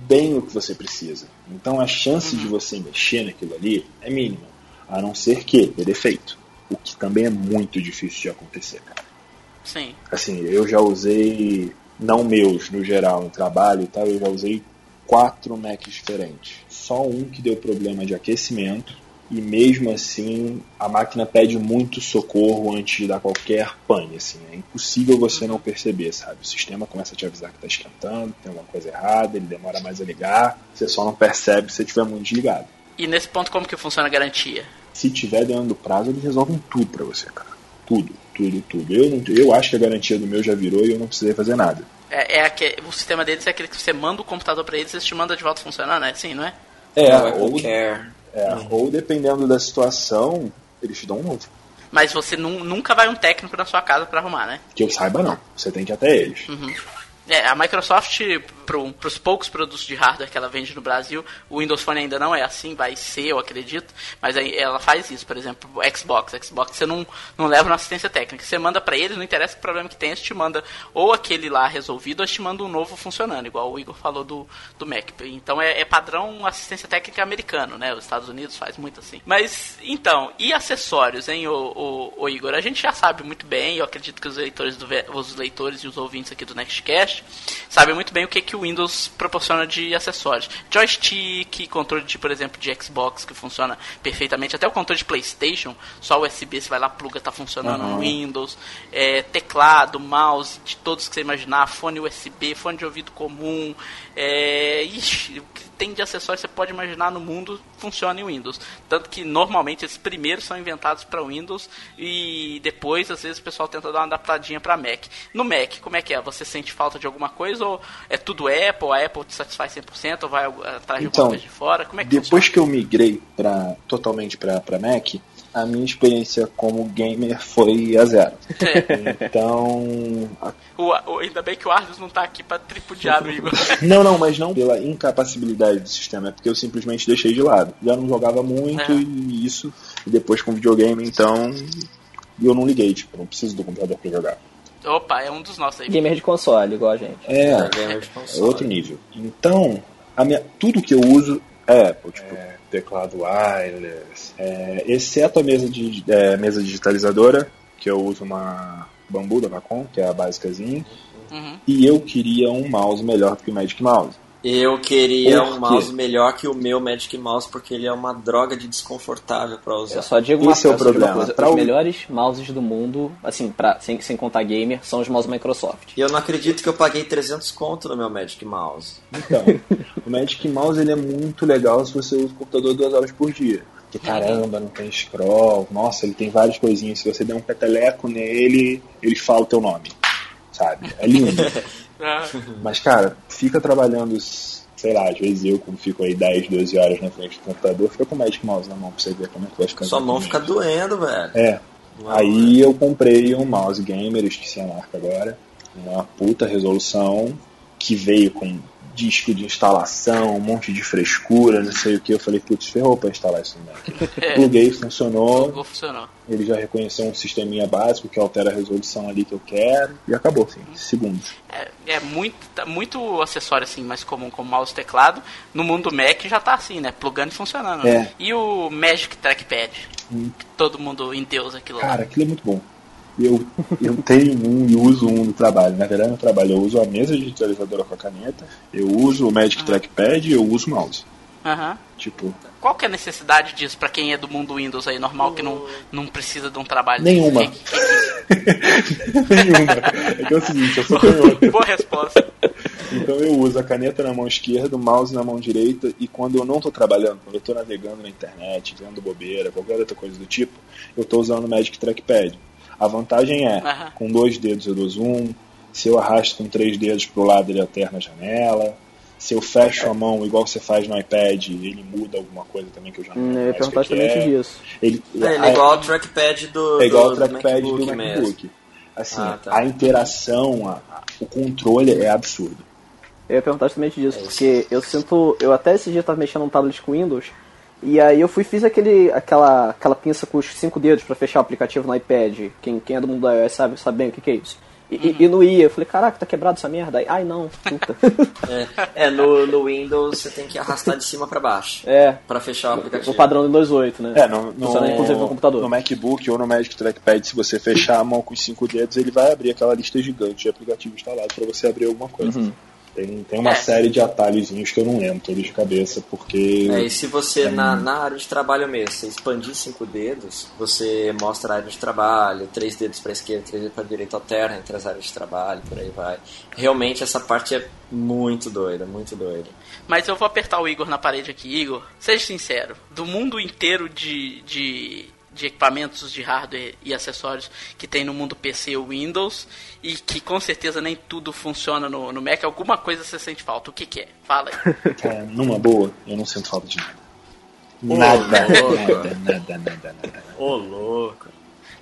bem o que você precisa. Então, a chance uhum. de você mexer naquilo ali é mínima, a não ser que dê defeito. O que também é muito difícil de acontecer, cara. Sim. Assim, eu já usei, não meus, no geral, no trabalho e tal, eu já usei quatro Macs diferentes. Só um que deu problema de aquecimento e mesmo assim a máquina pede muito socorro antes de dar qualquer pane, assim, é impossível você não perceber, sabe? O sistema começa a te avisar que está esquentando, tem alguma coisa errada, ele demora mais a ligar, você só não percebe se estiver muito desligado. E nesse ponto como que funciona a garantia? Se tiver dentro do prazo, eles resolvem tudo para você, cara. Tudo, tudo, tudo. Eu, não, eu acho que a garantia do meu já virou e eu não precisei fazer nada. É, é aquele, o sistema deles é aquele que você manda o computador para eles e eles te mandam de volta funcionando, é assim, não é? É, não, é ou, é, uhum. Ou dependendo da situação, eles te dão um novo. Mas você nunca vai um técnico na sua casa para arrumar, né? Que eu saiba, não. Você tem que ir até eles. Uhum. É, a Microsoft, para os poucos produtos de hardware que ela vende no Brasil, o Windows Phone ainda não é assim, vai ser, eu acredito, mas aí ela faz isso, por exemplo, Xbox. Xbox você não, não leva uma assistência técnica, você manda para eles, não interessa o problema que tem, eles te manda ou aquele lá resolvido, ou te manda um novo funcionando, igual o Igor falou do, do Mac. Então é, é padrão assistência técnica americano, né? Os Estados Unidos faz muito assim. Mas, então, e acessórios, hein, o, o, o Igor? A gente já sabe muito bem, eu acredito que os leitores, do, os leitores e os ouvintes aqui do Nextcast Sabem muito bem o que, que o Windows proporciona de acessórios. Joystick, controle de, por exemplo, de Xbox que funciona perfeitamente, até o controle de Playstation, só USB, você vai lá, pluga, tá funcionando uhum. no Windows, é, teclado, mouse, de todos que você imaginar, fone USB, fone de ouvido comum, é, ixi, tem de acessórios você pode imaginar no mundo funciona em Windows. Tanto que normalmente esses primeiros são inventados para Windows e depois às vezes o pessoal tenta dar uma adaptadinha para Mac. No Mac, como é que é? Você sente falta de alguma coisa ou é tudo Apple? A Apple te satisfaz 100% ou vai atrás de então, alguma coisa de fora? Como é que depois funciona? que eu migrei pra, totalmente para Mac, a minha experiência como gamer foi a zero. É. Então. O, o, ainda bem que o Ardos não tá aqui pra tripudiar no Igor. não, não, mas não pela incapacidade do sistema, é porque eu simplesmente deixei de lado. Já não jogava muito é. e isso, e depois com videogame, então. eu não liguei, tipo, não preciso do computador pra jogar. Opa, é um dos nossos aí. Gamer de console, igual a gente. É, é, é outro nível. Então, a minha, tudo que eu uso é Apple, tipo. É teclado wireless, é, exceto a mesa, de, é, mesa digitalizadora, que eu uso uma Bambu da Vacom, que é a básicazinha, uhum. e eu queria um mouse melhor que o Magic Mouse. Eu queria um mouse melhor que o meu Magic Mouse porque ele é uma droga de desconfortável para usar. Eu só digo uma, Esse é o problema. Coisa, os melhores mouses do mundo, assim, pra, sem, sem contar gamer, são os mouses Microsoft. E eu não acredito que eu paguei 300 conto no meu Magic Mouse. Então, o Magic Mouse ele é muito legal se você usa o computador duas horas por dia. Que caramba, não tem scroll. Nossa, ele tem várias coisinhas. Se você der um peteleco nele, ele fala o teu nome. Sabe? É lindo. Ah. Mas, cara, fica trabalhando, sei lá, às vezes eu, como fico aí 10, 12 horas na frente do computador, fica com o Magic Mouse na mão pra você ver como é que vai ficar. Sua mão fica doendo, velho. É. Uau, aí eu comprei um mouse gamer, esqueci a marca agora, uma puta resolução, que veio com disco de instalação, um monte de frescura, não sei o que. Eu falei, putz, ferrou pra instalar isso no Mac. É. Pluguei, funcionou. Funcionou. Ele já reconheceu um sisteminha básico que altera a resolução ali que eu quero. E acabou, assim, segundos. É, é muito, tá muito acessório assim, mais comum como mouse e teclado. No mundo Mac já tá assim, né? Plugando e funcionando. É. E o Magic Trackpad? Hum. Todo mundo em Deus aquilo Cara, lá. aquilo é muito bom. Eu, eu tenho um e uso um no trabalho. Na verdade, no trabalho eu uso a mesa digitalizadora com a caneta, eu uso o Magic uhum. Trackpad e eu uso o mouse. Uhum. Tipo. Qual que é a necessidade disso para quem é do mundo Windows aí, normal, que não, não precisa de um trabalho Nenhuma. Nenhuma. É que é o seguinte, eu sou canhoto. Boa resposta. Então eu uso a caneta na mão esquerda, o mouse na mão direita, e quando eu não estou trabalhando, quando eu estou navegando na internet, vendo bobeira, qualquer outra coisa do tipo, eu estou usando o Magic Trackpad. A vantagem é, uhum. com dois dedos eu dou zoom, se eu arrasto com três dedos para o lado ele alterna a janela, se eu fecho a mão igual você faz no iPad, ele muda alguma coisa também que eu já não hum, Eu ia perguntar justamente é. disso. Ele, é, ele é igual ao trackpad do, é igual do, trackpad do MacBook. Do MacBook. Assim, ah, tá. a interação, a, a, o controle é absurdo. Eu ia perguntar justamente disso, é porque eu sinto. Eu até esse dia estava mexendo no tablet com Windows e aí eu fui fiz aquele, aquela, aquela pinça com os cinco dedos para fechar o aplicativo no iPad. Quem, quem é do mundo da iOS sabe, sabe bem o que, que é isso. E, uhum. e, não ia. Eu falei, caraca, tá quebrado essa merda. Aí, ai não, puta. é, é no, no, Windows você tem que arrastar de cima para baixo. É. Pra fechar o aplicativo. O padrão do 2.8, né? É, no, no, Funciona inclusive no computador. No MacBook ou no Magic Trackpad, se você fechar a mão com os cinco dedos, ele vai abrir aquela lista gigante de aplicativos instalados para você abrir alguma coisa. Uhum. Tem, tem uma é. série de atalhozinhos que eu não lembro todos de cabeça, porque. É, e se você, é na, na área de trabalho mesmo, você expandir cinco dedos, você mostra a área de trabalho, três dedos para esquerda, três dedos para direita, alterna entre as áreas de trabalho, por aí vai. Realmente essa parte é muito doida, muito doida. Mas eu vou apertar o Igor na parede aqui, Igor. Seja sincero, do mundo inteiro de, de de equipamentos de hardware e acessórios que tem no mundo PC ou Windows e que com certeza nem tudo funciona no, no Mac. Alguma coisa você sente falta. O que, que é? Fala aí. Cara, numa boa, eu não sinto falta de nada. Nada, nada, nada, nada, nada. Ô, louco.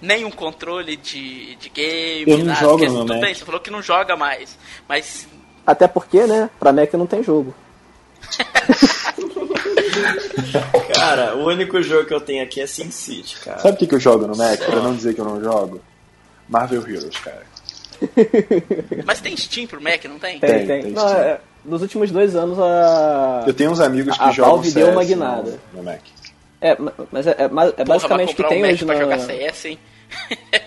Nem um controle de, de game, eu não nada. Jogo Porque, no tudo Mac. bem, você falou que não joga mais. Mas. Até porque, né? Pra Mac não tem jogo. cara, o único jogo que eu tenho aqui é SimCity, cara. Sabe o que, que eu jogo no Mac? Só. Pra não dizer que eu não jogo? Marvel Heroes, cara. Mas tem Steam pro Mac, não tem? Tem, tem. tem. não, é, nos últimos dois anos a. Eu tenho uns amigos que a jogam Valve deu uma guinada. No, no Mac. É, mas é, é, é basicamente o que tem um hoje pra na... jogar CS, hein?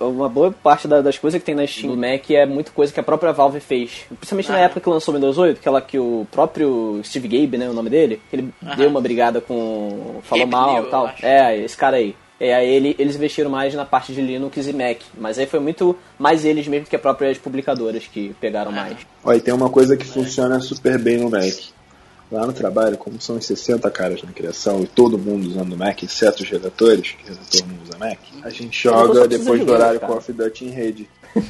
Uma boa parte da- das coisas que tem na Steam do Mac é muita coisa que a própria Valve fez. Principalmente na Ah. época que lançou o Windows 8, aquela que o próprio Steve Gabe, né, o nome dele, ele deu uma brigada com... falou Gabe mal e tal. acho. É, esse cara aí. E aí ele, eles investiram mais na parte de Linux e Mac. Mas aí foi muito mais eles mesmo que as próprias publicadoras que pegaram mais. Olha, e tem uma coisa que funciona super bem no Mac. Lá no trabalho, como são os 60 caras na criação e todo mundo usando Mac, exceto os redatores, que o redator não usa Mac, a gente joga depois de do horário. Call of Duty em rede.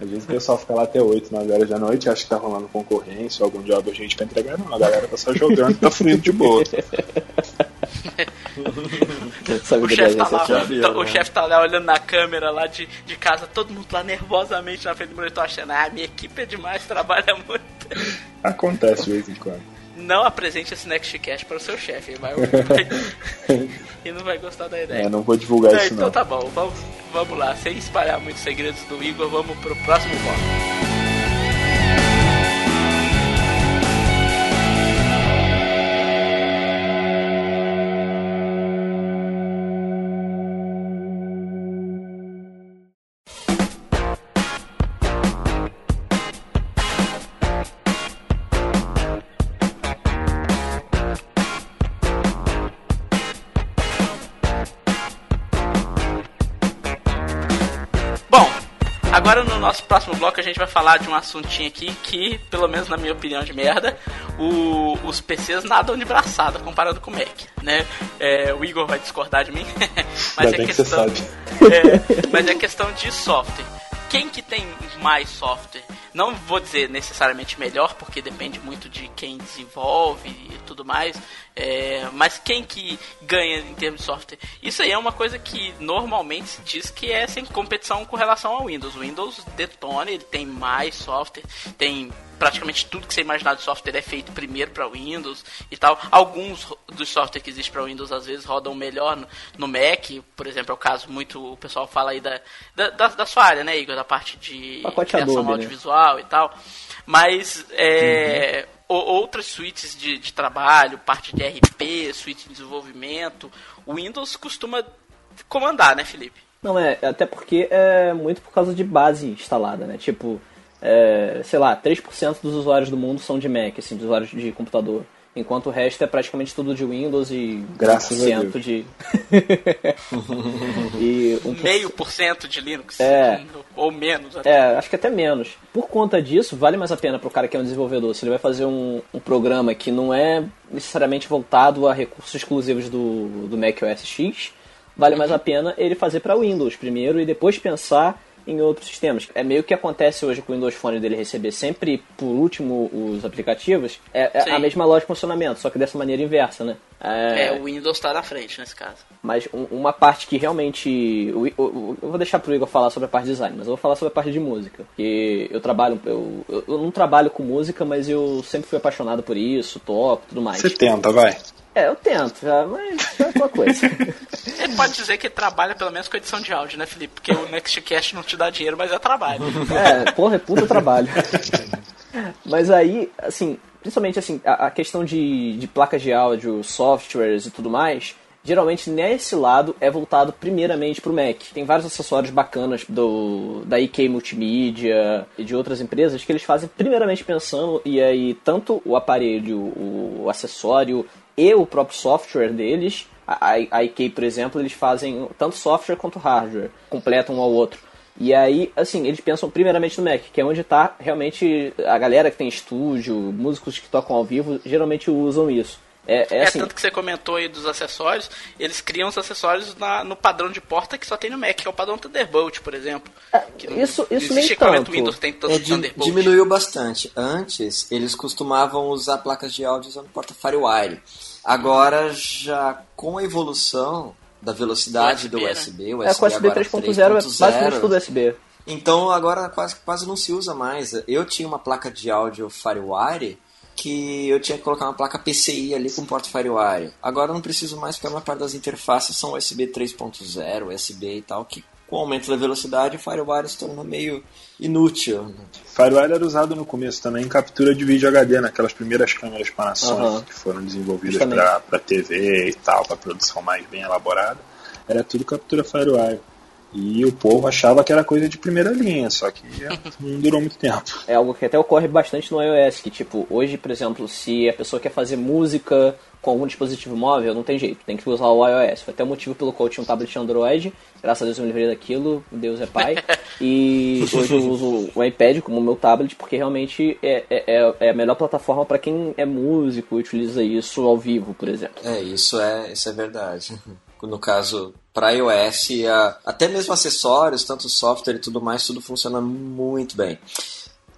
Às vezes o pessoal fica lá até 8, 9 horas da noite, acha que tá rolando concorrência, algum job urgente pra entregar. Não, a galera tá só jogando tá fluindo de boa. Sabe O que chefe tá lá, assim. tá- o chefe tá lá olhando na câmera lá de, de casa, todo mundo lá nervosamente na frente do monitor achando, ah, minha equipe é demais, trabalha muito. Acontece de vez em quando. Não apresente esse Nextcast para o seu chefe, vai, vai- e não vai gostar da ideia. É, não vou divulgar isso então não. tá bom, vamos, vamos lá, sem espalhar muitos segredos do Igor, vamos pro próximo bloco. Falar de um assuntinho aqui que, pelo menos na minha opinião de merda, o- os PCs nadam de braçada comparado com o Mac, né? É, o Igor vai discordar de mim, mas é que questão, sabe. é, mas é questão de software. Quem que tem mais software? Não vou dizer necessariamente melhor, porque depende muito de quem desenvolve e tudo mais. é, mas quem que ganha em termos de software? Isso aí é uma coisa que normalmente se diz que é sem competição com relação ao Windows. O Windows detona, ele tem mais software, tem praticamente tudo que você imaginar de software é feito primeiro para Windows e tal. Alguns dos softwares que existem para Windows às vezes rodam melhor no, no Mac, por exemplo, é o caso muito o pessoal fala aí da, da, da, da sua área, né, Igor, da parte de Pacote criação Adobe, né? E tal. Mas é, o- outras suítes de, de trabalho, parte de RP, suíte de desenvolvimento, o Windows costuma comandar, né, Felipe? Não, é, até porque é muito por causa de base instalada, né? Tipo, é, sei lá, 3% dos usuários do mundo são de Mac, assim, dos usuários de computador. Enquanto o resto é praticamente tudo de Windows e Graças a 1% Deus. de. e um Meio por cento de Linux, É. ou menos até. É, acho que até menos. Por conta disso, vale mais a pena pro cara que é um desenvolvedor. Se ele vai fazer um, um programa que não é necessariamente voltado a recursos exclusivos do, do Mac OS X, vale mais a pena ele fazer para Windows primeiro e depois pensar em outros sistemas. É meio que acontece hoje com o Windows Phone dele receber sempre por último os aplicativos. É, é Sim. a mesma lógica de funcionamento, só que dessa maneira inversa, né? É, o Windows tá na frente nesse caso. Mas um- uma parte que realmente. o- o- Eu vou deixar pro Igor falar sobre a parte de design, mas eu vou falar sobre a parte de música. Porque eu trabalho. Eu, eu- eu não trabalho com música, mas eu sempre fui apaixonado por isso, toco tudo mais. Você tenta, vai. É, eu tento, mas é aquela coisa. Ele pode dizer que trabalha pelo menos com edição de áudio, né, Felipe? Porque o Nextcast não te dá dinheiro, mas é trabalho. É, porra, é puta trabalho. Mas aí, assim, principalmente assim, a, a questão de, de placas de áudio, softwares e tudo mais, geralmente nesse lado é voltado primeiramente pro Mac. Tem vários acessórios bacanas do da IK Multimídia e de outras empresas que eles fazem primeiramente pensando e aí tanto o aparelho, o acessório e o próprio software deles, a, IK, por exemplo, eles fazem tanto software quanto hardware, completam um ao outro. E aí, assim, eles pensam primeiramente no Mac, que é onde tá realmente a galera que tem estúdio, músicos que tocam ao vivo, geralmente usam isso. É, é É, assim, tanto que você comentou aí dos acessórios, eles criam os acessórios na- no padrão de porta que só tem no Mac, que é o padrão Thunderbolt, por exemplo. Que não- É, isso- isso nem tanto. Windows tem tanto É, Thunderbolt. diminuiu bastante. Antes, eles costumavam usar placas de áudio usando porta FireWire. Agora, já com a evolução da velocidade do USB, né? USB, o é com o USB agora 3.0 é basicamente tudo USB. Então agora quase, quase não se usa mais. Eu tinha uma placa de áudio FireWire que eu tinha que colocar uma placa PCI ali com porta FireWire. Agora eu não preciso mais porque a maior parte das interfaces são USB 3.0, USB e tal, que com o aumento da velocidade o FireWire se tornou meio inútil. Firewire era usado no começo também em captura de vídeo HD, naquelas primeiras câmeras Panasonic Aham. que foram desenvolvidas para TV e tal, para produção mais bem elaborada. Era tudo captura Firewire. E o povo achava que era coisa de primeira linha, só que não durou muito tempo. É algo que até ocorre bastante no iOS, que tipo, hoje, por exemplo, se a pessoa quer fazer música com algum dispositivo móvel, não tem jeito, tem que usar o iOS. Foi até o motivo pelo qual eu tinha um tablet Android, graças a Deus eu me livrei daquilo, Deus é pai. E hoje eu uso o iPad como meu tablet, porque realmente é, é, é a melhor plataforma para quem é músico e utiliza isso ao vivo, por exemplo. É, isso é, isso é verdade. No caso, para iOS, a, até mesmo acessórios, tanto software e tudo mais, tudo funciona muito bem.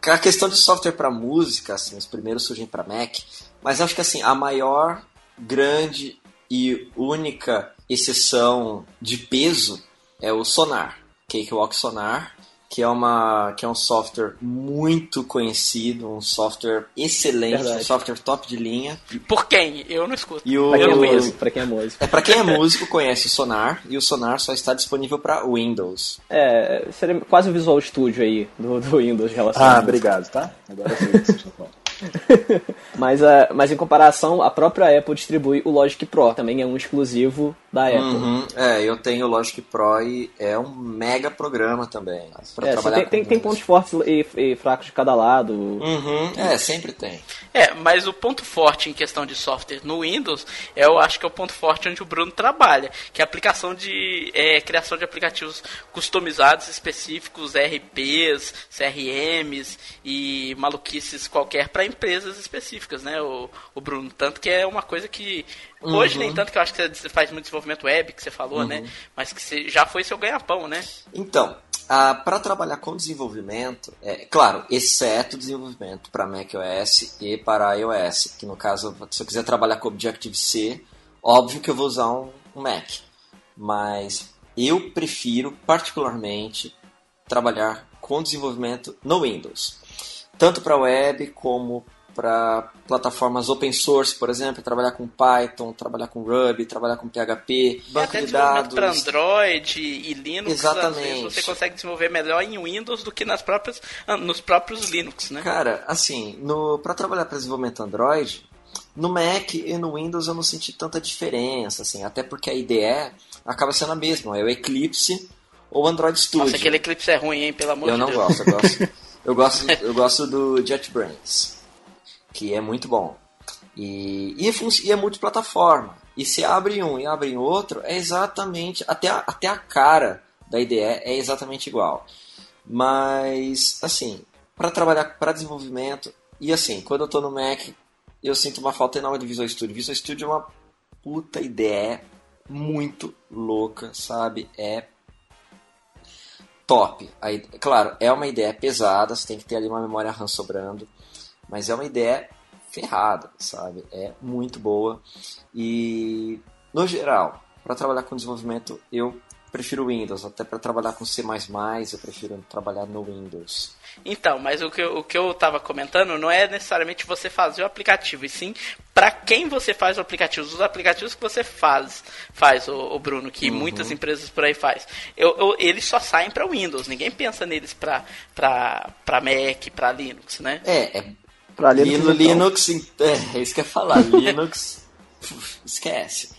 A questão de software para música, assim, os primeiros surgem para Mac, mas acho que assim, a maior, grande e única exceção de peso é o Sonar, Cakewalk Sonar, que é uma que é um software muito conhecido, um software excelente, Verdade. um software top de linha. Por quem? Eu não escuto. E o Pra quem, Eu é músico, pra quem é músico. é para quem é músico conhece o Sonar e o Sonar só está disponível para Windows. É, seria quase o Visual Studio aí do, do Windows relacionado. Ah, obrigado, tá? Agora eu que vocês estão falando. Mas, a, mas em comparação, a própria Apple distribui o Logic Pro, também é um exclusivo da Apple. Uhum. É, eu tenho o Logic Pro e é um mega programa também. Pra É, trabalhar tem, com tem, tem pontos fortes e, e fracos de cada lado. Uhum. É, sempre tem. É, mas o ponto forte em questão de software no Windows, eu acho que é o ponto forte onde o Bruno trabalha, que é a aplicação de é, criação de aplicativos customizados específicos, RPs, CRMs e maluquices qualquer para empresas específicas, né, o, o Bruno? Tanto que é uma coisa que hoje nem tanto que eu acho que você faz muito desenvolvimento web, que você falou, né, mas que você, já foi seu ganha-pão, né? Então, para trabalhar com desenvolvimento, é claro, exceto desenvolvimento para macOS e para iOS, que no caso, se eu quiser trabalhar com Objective-C, óbvio que eu vou usar um, um Mac, mas eu prefiro particularmente trabalhar com desenvolvimento no Windows, tanto para web como para plataformas open source, por exemplo, trabalhar com Python, trabalhar com Ruby, trabalhar com PHP, banco até de dados. para Android e Linux, às Exatamente. vezes você consegue desenvolver melhor em Windows do que nas próprias, ah, nos próprios Linux, né? Cara, assim, no, para trabalhar para desenvolvimento Android, no Mac e no Windows eu não senti tanta diferença, assim, até porque a IDE acaba sendo a mesma, é o Eclipse ou Android Studio. Nossa, aquele Eclipse é ruim, hein? Pelo amor eu de não Deus. gosto, eu gosto, eu gosto, eu gosto do JetBrains, que é muito bom. E, e, e é multiplataforma. E se abre um e abre outro, é exatamente, até a, até a cara da IDE é exatamente igual. Mas, assim, para trabalhar para desenvolvimento, e assim, quando eu tô no Mac, eu sinto uma falta enorme de Visual Studio. Visual Studio é uma puta ideia muito louca, sabe? É top. A ide- claro, é uma ideia pesada, você tem que ter ali uma memória RAM sobrando, mas é uma ideia ferrada, sabe? É muito boa. E, no geral, para trabalhar com desenvolvimento, eu prefiro Windows. Até para trabalhar com C++, eu prefiro trabalhar no Windows. Então, mas o que, eu- o que eu tava comentando não é necessariamente você fazer o aplicativo, e sim para quem você faz o aplicativo. Os aplicativos que você faz, faz o, o Bruno, que muitas empresas por aí faz. Eu, eu- eles só saem para Windows, ninguém pensa neles para Mac, para Linux, né? É, é Pra Linux, Linux, então. Linux, é, é isso que eu ia falar. Linux, esquece.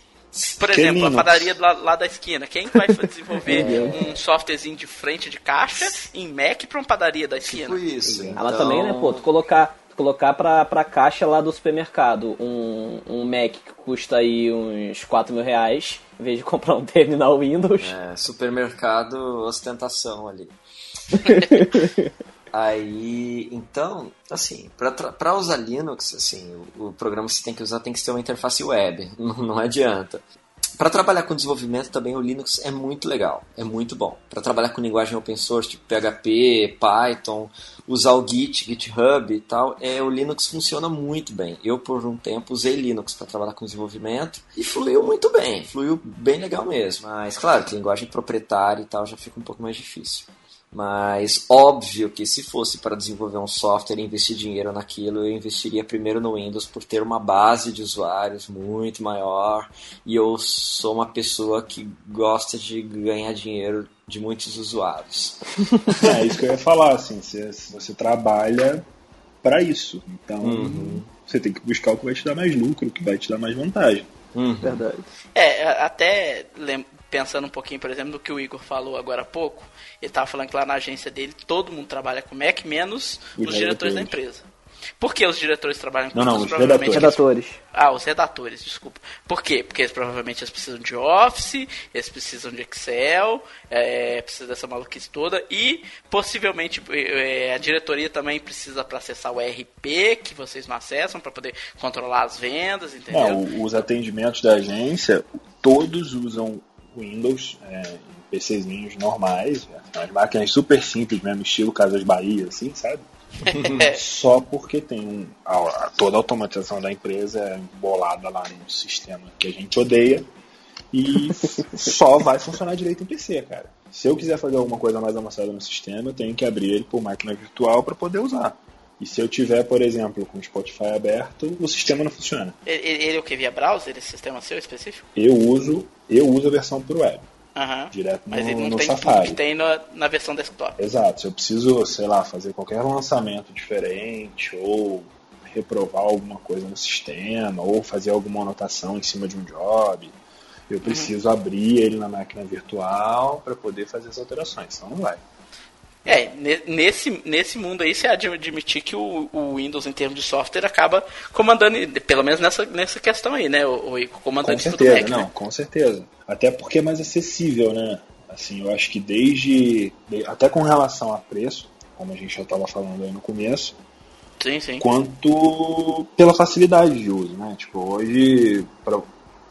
Por Que exemplo, a Linux? padaria lá, lá da esquina. Quem vai desenvolver um softwarezinho de frente de caixa em Mac para uma padaria da esquina? Tipo isso. Ela então- também, né, pô, tu colocar, colocar pra, pra caixa lá do supermercado um, um Mac que custa aí uns 4 mil reais, em vez de comprar um terminal Windows. É, supermercado, ostentação ali. Aí, então, assim, para usar Linux, assim, o, o programa que você tem que usar tem que ter uma interface web, não, não adianta. Para trabalhar com desenvolvimento também o Linux é muito legal, é muito bom. Para trabalhar com linguagem open source, tipo PHP, Python, usar o Git, GitHub e tal, é, o Linux funciona muito bem. Eu, por um tempo, usei Linux para trabalhar com desenvolvimento e fluiu muito bem, fluiu bem legal mesmo. Mas, claro, que linguagem proprietária e tal já fica um pouco mais difícil. Mas óbvio que se fosse para desenvolver um software e investir dinheiro naquilo, eu investiria primeiro no Windows por ter uma base de usuários muito maior e eu sou uma pessoa que gosta de ganhar dinheiro de muitos usuários. É isso que eu ia falar, assim, você, você trabalha para isso. Então, Uhum. você tem que buscar o que vai te dar mais lucro, o que vai te dar mais vantagem. Verdade. É, até pensando um pouquinho, por exemplo, no que o Igor falou agora há pouco, ele estava falando que lá na agência dele todo mundo trabalha com Mac, menos Os os diretores da empresa. Por que os diretores trabalham com Não, não, os Provavelmente eles- Redatores. Ah, os redatores, desculpa. Por quê? Porque eles provavelmente eles precisam de Office, eles precisam de Excel, é, precisa dessa maluquice toda e possivelmente é, a diretoria também precisa para acessar o ERP que vocês não acessam para poder controlar as vendas, entendeu? Não, os atendimentos da agência, todos usam Windows é, em PCzinhos normais, né, as máquinas super simples mesmo, estilo Casas Bahia, assim, sabe? Só porque tem um, a- toda a automatização da empresa é bolada lá no sistema que a gente odeia e só vai funcionar direito em PC, cara. Se eu quiser fazer alguma coisa mais avançada no sistema, eu tenho que abrir ele por máquina virtual para poder usar. E se eu tiver, por exemplo, com o Spotify aberto, o sistema não funciona. Ele, ele é o que? Via browser, esse sistema seu específico? Eu uso, eu uso a versão por web, Aham. direto no, Mas ele não no tem Safari. que tem na, na versão desktop. Exato. Se eu preciso, sei lá, fazer qualquer lançamento diferente ou reprovar alguma coisa no sistema ou fazer alguma anotação em cima de um job, eu Uhum. preciso abrir ele na máquina virtual para poder fazer as alterações. Senão não vai. É, ne- nesse, nesse mundo aí você há de admitir que o, o Windows em termos de software acaba comandando, pelo menos nessa, nessa questão aí, né? O, o Com comandando tudo certeza, Mac, não, né? com certeza. Até porque é mais acessível, né? Assim, eu acho que desde. de- Até com relação a preço, como a gente já estava falando aí no começo, Sim, sim. quanto pela facilidade de uso, né? Tipo, hoje, pra,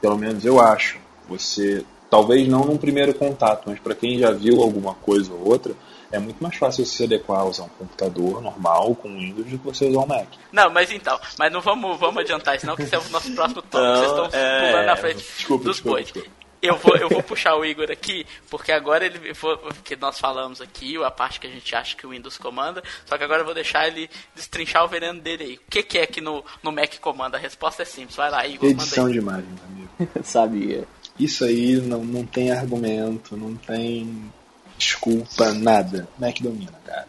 pelo menos eu acho, você, talvez não num primeiro contato, mas para quem já viu alguma coisa ou outra, é muito mais fácil você se adequar a usar um computador normal com Windows do que você usar um Mac. Não, mas então, mas não vamos, vamos adiantar isso não, que esse é o nosso próximo tópico. Não, Vocês estão é, pulando na frente desculpa, dos desculpa, bois. desculpa. Eu vou, eu vou puxar o Igor aqui, porque agora ele for, que nós falamos aqui, a parte que a gente acha que o Windows comanda, só que agora eu vou deixar ele destrinchar o veneno dele aí. O que, que é que no, no Mac comanda? A resposta é simples. Vai lá, Igor, manda Edição aí. de imagens, amigo. Sabia. Isso aí não, não tem argumento, não tem desculpa, nada. Mac domina, cara.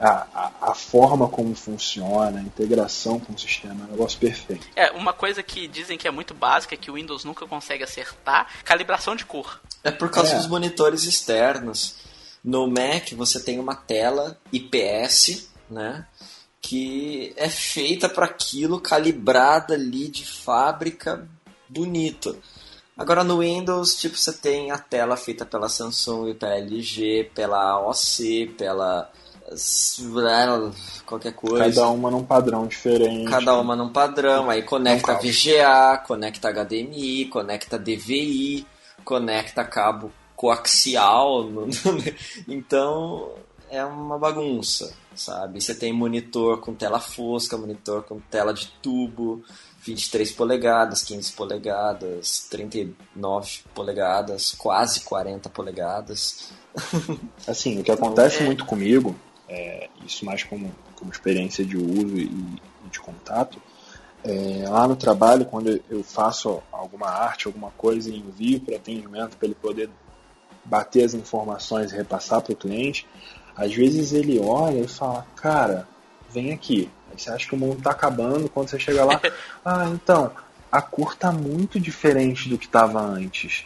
A, a, a forma como funciona, a integração com o sistema é um negócio perfeito. É, uma coisa que dizem que é muito básica, que o Windows nunca consegue acertar, calibração de cor. É por causa É. dos monitores externos. No Mac você tem uma tela IPS, né? Que é feita para aquilo, calibrada ali de fábrica, bonito. Agora no Windows, tipo, você tem a tela feita pela Samsung, pela LG, pela OC, pela qualquer coisa. Cada uma num padrão diferente. Cada uma num padrão, aí conecta VGA, conecta HDMI, conecta DVI, conecta cabo coaxial. então é uma bagunça, sabe? Você tem monitor com tela fosca, monitor com tela de tubo, 23 polegadas, 15 polegadas, 39 polegadas, quase 40 polegadas. Assim, o que acontece É. muito comigo, é, isso mais como, como experiência de uso e, de contato, é, lá no trabalho, quando eu faço alguma arte, alguma coisa e envio para atendimento para ele poder bater as informações e repassar para o cliente, às vezes ele olha e fala, cara, vem aqui. Você acha que o mundo tá acabando, quando você chega lá, ah, então, a cor tá muito diferente do que estava antes.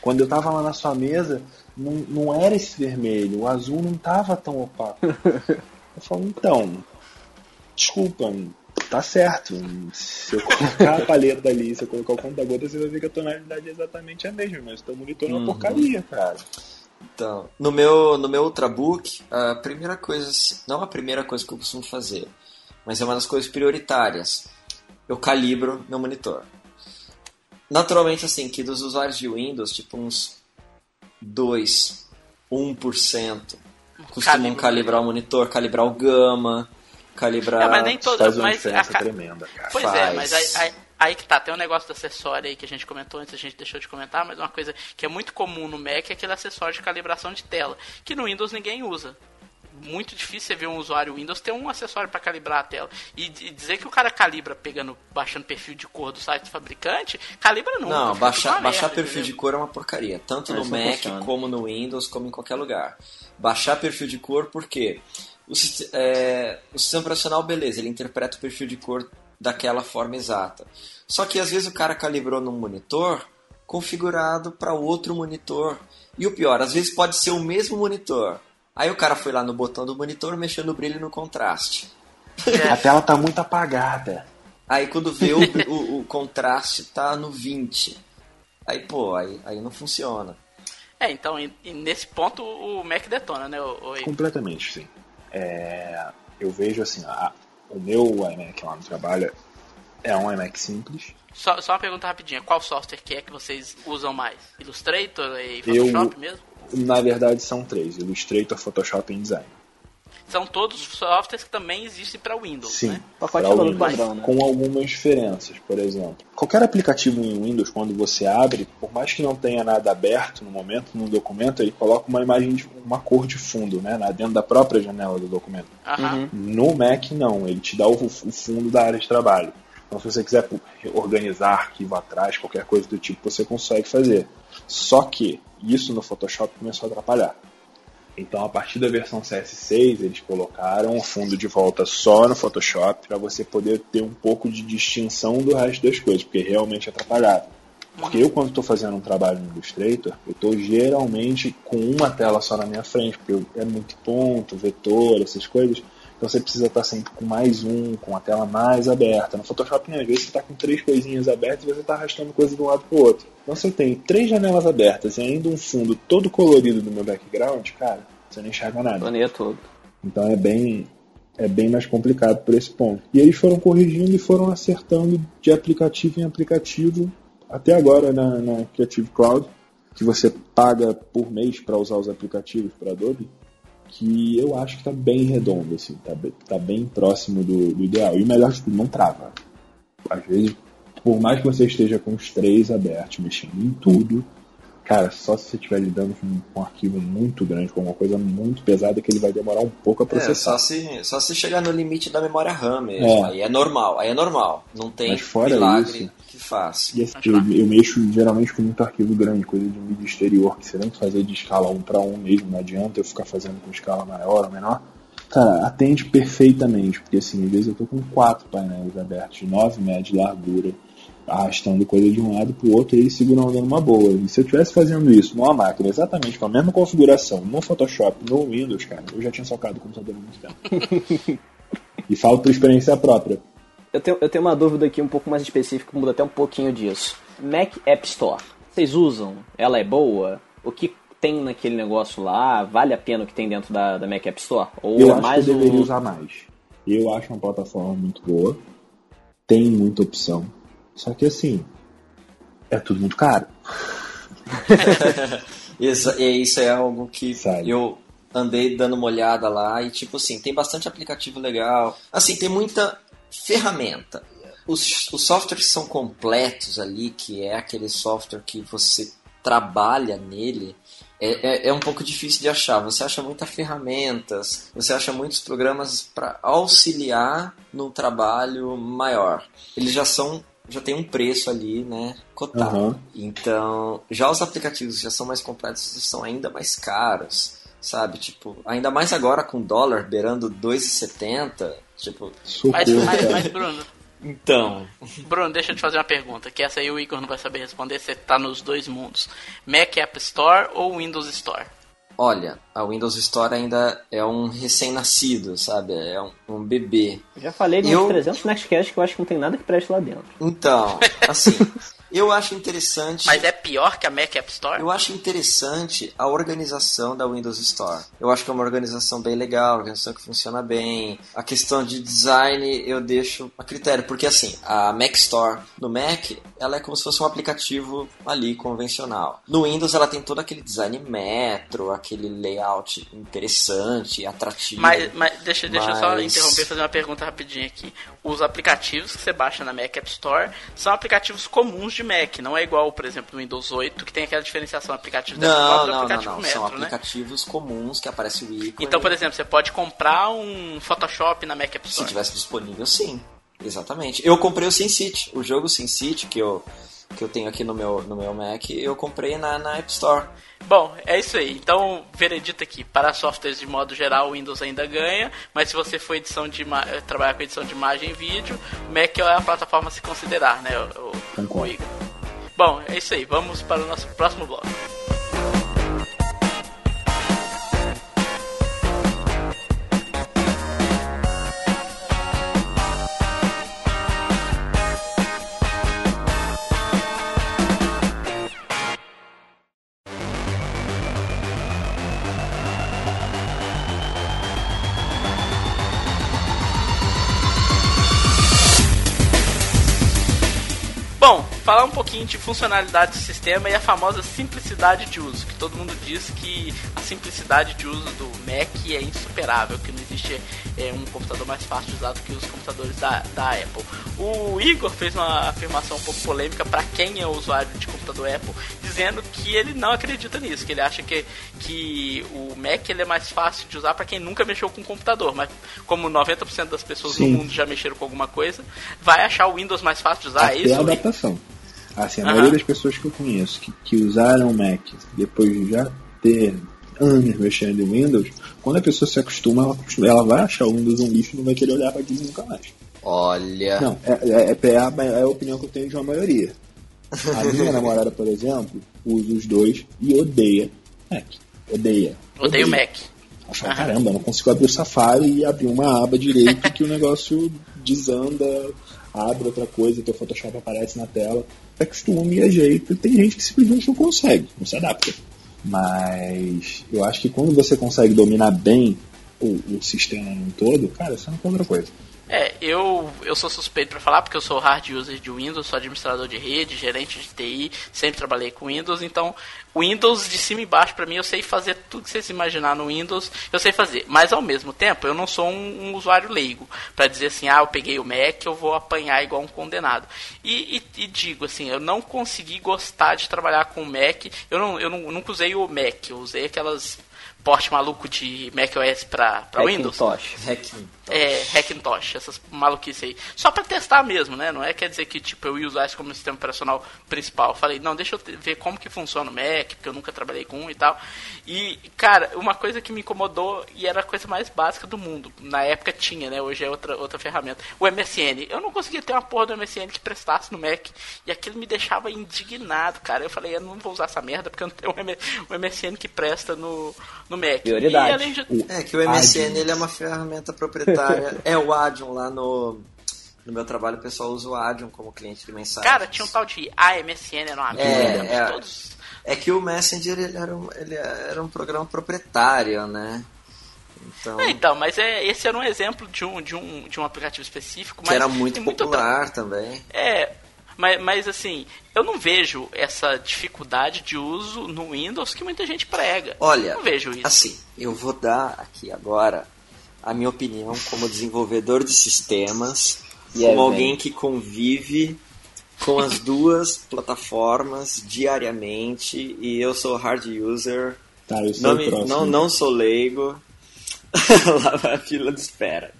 Quando eu tava lá na sua mesa, não, não era esse vermelho, o azul não tava tão opaco. Eu falo, então, desculpa, tá certo. Se eu colocar a paleta ali, se eu colocar o conta-gota, você vai ver que a tonalidade é exatamente a mesma, mas o teu monitor é uma Uhum. porcaria, cara. Então, no meu, no meu Ultrabook, a primeira coisa, não a primeira coisa que eu costumo fazer, mas é uma das coisas prioritárias. Eu calibro meu monitor. Naturalmente, assim, que dos usuários de Windows, tipo uns 2, 1% costumam Calibra. calibrar o monitor, calibrar o gama, calibrar. É, mas nem Isso todo, faz uma mas diferença a tremenda, cara. Pois é, Faz. mas aí, aí, que tá, tem um negócio do acessório aí que a gente comentou antes, a gente deixou de comentar, mas uma coisa que é muito comum no Mac é aquele acessório de calibração de tela, que no Windows ninguém usa. Muito difícil você ver um usuário Windows ter um acessório para calibrar a tela. E, e dizer que o cara calibra pegando, baixando perfil de cor do site do fabricante, calibra nunca. Não, fica baixar, baixar merda, perfil de entendeu? cor é uma porcaria. Tanto É, no Mac, funciona. como no Windows, como em qualquer lugar. Baixar perfil de cor porque o, sist- é, o sistema operacional, beleza, ele interpreta o perfil de cor daquela forma exata. Só que às vezes o cara calibrou num monitor configurado para outro monitor. E o pior, às vezes pode ser o mesmo monitor. Aí o cara foi lá no botão do monitor, mexendo no brilho no contraste. A tela tá muito apagada. Aí quando vê o, o, o contraste tá no 20. Aí, pô, aí, aí não funciona. É, então, e, e nesse ponto o Mac detona, né? O, o... Completamente, sim. É, eu vejo assim, a, o meu iMac lá no trabalho é um iMac simples. Só, só uma pergunta rapidinha, qual software que é que vocês usam mais? Illustrator e Photoshop eu, mesmo? Na verdade são três, Illustrator, Photoshop e InDesign. São todos softwares que também existem para Windows, Sim, né? Pacote pra todo Windows, padrão, né? com algumas diferenças, por exemplo. Qualquer aplicativo em Windows, quando você abre, por mais que não tenha nada aberto no momento, no documento, ele coloca uma imagem, de, uma cor de fundo, né, dentro da própria janela do documento. Aham. No Mac, não, ele te dá o, o fundo da área de trabalho. Então, se você quiser organizar arquivo atrás, qualquer coisa do tipo, você consegue fazer. Só que isso no Photoshop começou a atrapalhar. Então, a partir da versão CS6, eles colocaram o fundo de volta só no Photoshop para você poder ter um pouco de distinção do resto das coisas, porque realmente atrapalhava. Porque eu, quando estou fazendo um trabalho no Illustrator, eu estou geralmente com uma tela só na minha frente, porque é muito ponto, vetor, essas coisas. Então você precisa estar sempre com mais um, com a tela mais aberta. No Photoshop, às vezes, você está com três coisinhas abertas e você está arrastando coisa de um lado para o outro. Então se eu tenho três janelas abertas e ainda um fundo todo colorido no meu background, cara, você não enxerga nada. Planeia todo. Então é bem é bem mais complicado por esse ponto. E eles foram corrigindo e foram acertando de aplicativo em aplicativo até agora na, na Creative Cloud, que você paga por mês para usar os aplicativos para Adobe, que eu acho que está bem redondo, assim, tá, bem- tá bem próximo do, do ideal. E o melhor de tudo, não trava. Às vezes, por mais que você esteja com os três abertos, mexendo em tudo, Cara, só se você estiver lidando com um arquivo muito grande, com uma coisa muito pesada, que ele vai demorar um pouco a É, processar. só se, só se chegar no limite da memória RAM mesmo. É. Aí é normal, aí é normal. Não tem Mas fora milagre isso- que. E assim, eu, eu mexo geralmente com muito arquivo grande, coisa de mídia exterior, que você tem que fazer de escala 1 para 1 mesmo, não adianta eu ficar fazendo com escala maior ou menor. Cara, atende perfeitamente, porque assim, às vezes eu tô com quatro painéis abertos de 9 metros de largura, arrastando coisa de um lado pro outro e eles seguram dando uma boa. E se eu estivesse fazendo isso numa máquina exatamente com a mesma configuração, no Photoshop, no Windows, cara, eu já tinha socado o computador há muito tempo. e falo por experiência própria. Eu tenho, eu tenho uma dúvida aqui um pouco mais específica, que muda até um pouquinho disso. Mac App Store. Vocês usam? Ela é boa? O que tem naquele negócio lá? Vale a pena o que tem dentro da, da Mac App Store? Ou Eu é acho mais que eu deveria o... usar mais. Eu acho uma plataforma muito boa. Tem muita opção. Só que assim, é tudo muito caro. E isso é algo que Sabe. eu andei dando uma olhada lá e tipo assim, tem bastante aplicativo legal. Assim, tem muita ferramenta. Os, os softwares são completos ali, que é aquele software que você trabalha nele, é, é, é um pouco difícil de achar. Você acha muitas ferramentas, você acha muitos programas para auxiliar no trabalho maior. Eles já são já tem um preço ali, né, cotado. Aham. Então, já os aplicativos já são mais completos, são ainda mais caros, sabe? Tipo, ainda mais agora com dólar beirando 2,70, tipo, Socorro, Mas, mas, mas, Bruno, então, Bruno, deixa eu te fazer uma pergunta, que essa aí o Igor não vai saber responder, você tá nos dois mundos. Mac App Store ou Windows Store? olha, a Windows Store ainda é um recém-nascido, sabe? É um, um bebê. Já falei de uns Eu- 300 Nextcast que eu acho que não tem nada que preste lá dentro. Então, assim, eu acho interessante. Mas é pior que a Mac App Store? Eu acho interessante a organização da Windows Store. Eu acho que é uma organização bem legal, uma organização que funciona bem. A questão de design eu deixo a critério, porque assim, a Mac Store no Mac, ela é como se fosse um aplicativo ali convencional. No Windows ela tem todo aquele design metro, aquele layout interessante, atrativo. Mas, mas deixa, deixa eu só Mas- interromper e fazer uma pergunta rapidinho aqui. Os aplicativos que você baixa na Mac App Store são aplicativos comuns de Mac, não é igual, por exemplo, no Windows 8, que tem aquela diferenciação aplicativo desktop Não, do não, não, aplicativo não. Metro, São né? aplicativos comuns que aparece o ícone. Então, por exemplo, você pode comprar um Photoshop na Mac App Se Store. tivesse disponível, sim. Exatamente. Eu comprei o SimCity, o jogo SimCity que eu, que eu tenho aqui no meu, no meu Mac, eu comprei na, na App Store. Bom, é isso aí. Então, veredito aqui. Para softwares de modo geral, o Windows ainda ganha, mas se você for edição de eh, trabalhar com edição de imagem e vídeo, o Mac é a plataforma a se considerar, né? O, o- Concordo. Bom, é isso aí. Vamos para o nosso próximo bloco. Falar um pouquinho de funcionalidade do sistema e a famosa simplicidade de uso, que todo mundo diz que a simplicidade de uso do Mac é insuperável, que não existe é, um computador mais fácil de usar do que os computadores da, da Apple. O Igor fez uma afirmação um pouco polêmica para quem é usuário de computador Apple, dizendo que ele não acredita nisso, que ele acha que, que o Mac ele é mais fácil de usar para quem nunca mexeu com computador, mas como 90% das pessoas Sim. no mundo já mexeram com alguma coisa, vai achar o Windows mais fácil de usar. Até é isso? a adaptação. Assim, a maioria das pessoas que eu conheço que, que usaram o Mac depois de já ter anos mexendo em Windows, quando a pessoa se acostuma, ela, ela vai achar o Windows um lixo e não vai querer olhar para aquilo nunca mais. Olha. Não, é, é, é a, é a opinião que eu tenho de uma maioria. A minha namorada, por exemplo, usa os dois e odeia Mac. Odeia. Odeio o Mac. Ela fala, caramba, eu não consigo abrir o Safari e abrir uma aba direito que o negócio desanda, abre outra coisa, teu Photoshop aparece na tela. É costume é jeito. Tem gente que simplesmente não consegue, não se adapta. Mas eu acho que quando você consegue dominar bem o, o sistema todo, cara, isso é uma outra coisa. É, eu, eu sou suspeito pra falar porque eu sou hard user de Windows, sou administrador de rede, gerente de TI, sempre trabalhei com Windows, então Windows de cima e baixo pra mim eu sei fazer tudo que vocês imaginar no Windows, eu sei fazer. Mas ao mesmo tempo eu não sou um, um usuário leigo pra dizer assim, ah, eu peguei o Mac, eu vou apanhar igual um condenado. E, e- e digo assim, eu não consegui gostar de trabalhar com o Mac, eu não, eu não, nunca usei o Mac, eu usei aquelas porte maluco de macOS pra Windows. Hackintosh. É, Hackintosh, essas maluquices aí. Só pra testar mesmo, né? Não é quer dizer que tipo eu ia usar isso como sistema operacional principal. Eu falei, não, deixa eu ver como que funciona o Mac, porque eu nunca trabalhei com um e tal. E, cara, uma coisa que me incomodou e era a coisa mais básica do mundo. Na época tinha, né? Hoje é outra, outra ferramenta. O MSN. Eu não conseguia ter uma porra do MSN que prestasse no Mac. E aquilo me deixava indignado, cara. Eu falei, eu não vou usar essa merda porque eu não tenho um MSN que presta no, no Mac. Prioridade. E além de, É que o MSN ele é uma ferramenta proprietária. É o Adium lá no, no meu trabalho, o pessoal usa o Adium como cliente de mensagem. Cara, tinha um tal de AMSN, era uma É, merda. é. Todos. É que o Messenger ele era, um, ele era um programa proprietário, né? Então, É, então, mas é, esse era um exemplo de um, de um, de um aplicativo específico. que era muito popular também. É, mas, mas assim, eu não vejo essa dificuldade de uso no Windows que muita gente prega. Olha, não vejo isso. assim, eu vou dar aqui agora a minha opinião como desenvolvedor de sistemas, Yeah, como man. alguém que convive com as duas plataformas diariamente e eu sou hard user, Tá, não, me- não, não sou leigo. Lá vai a fila de espera.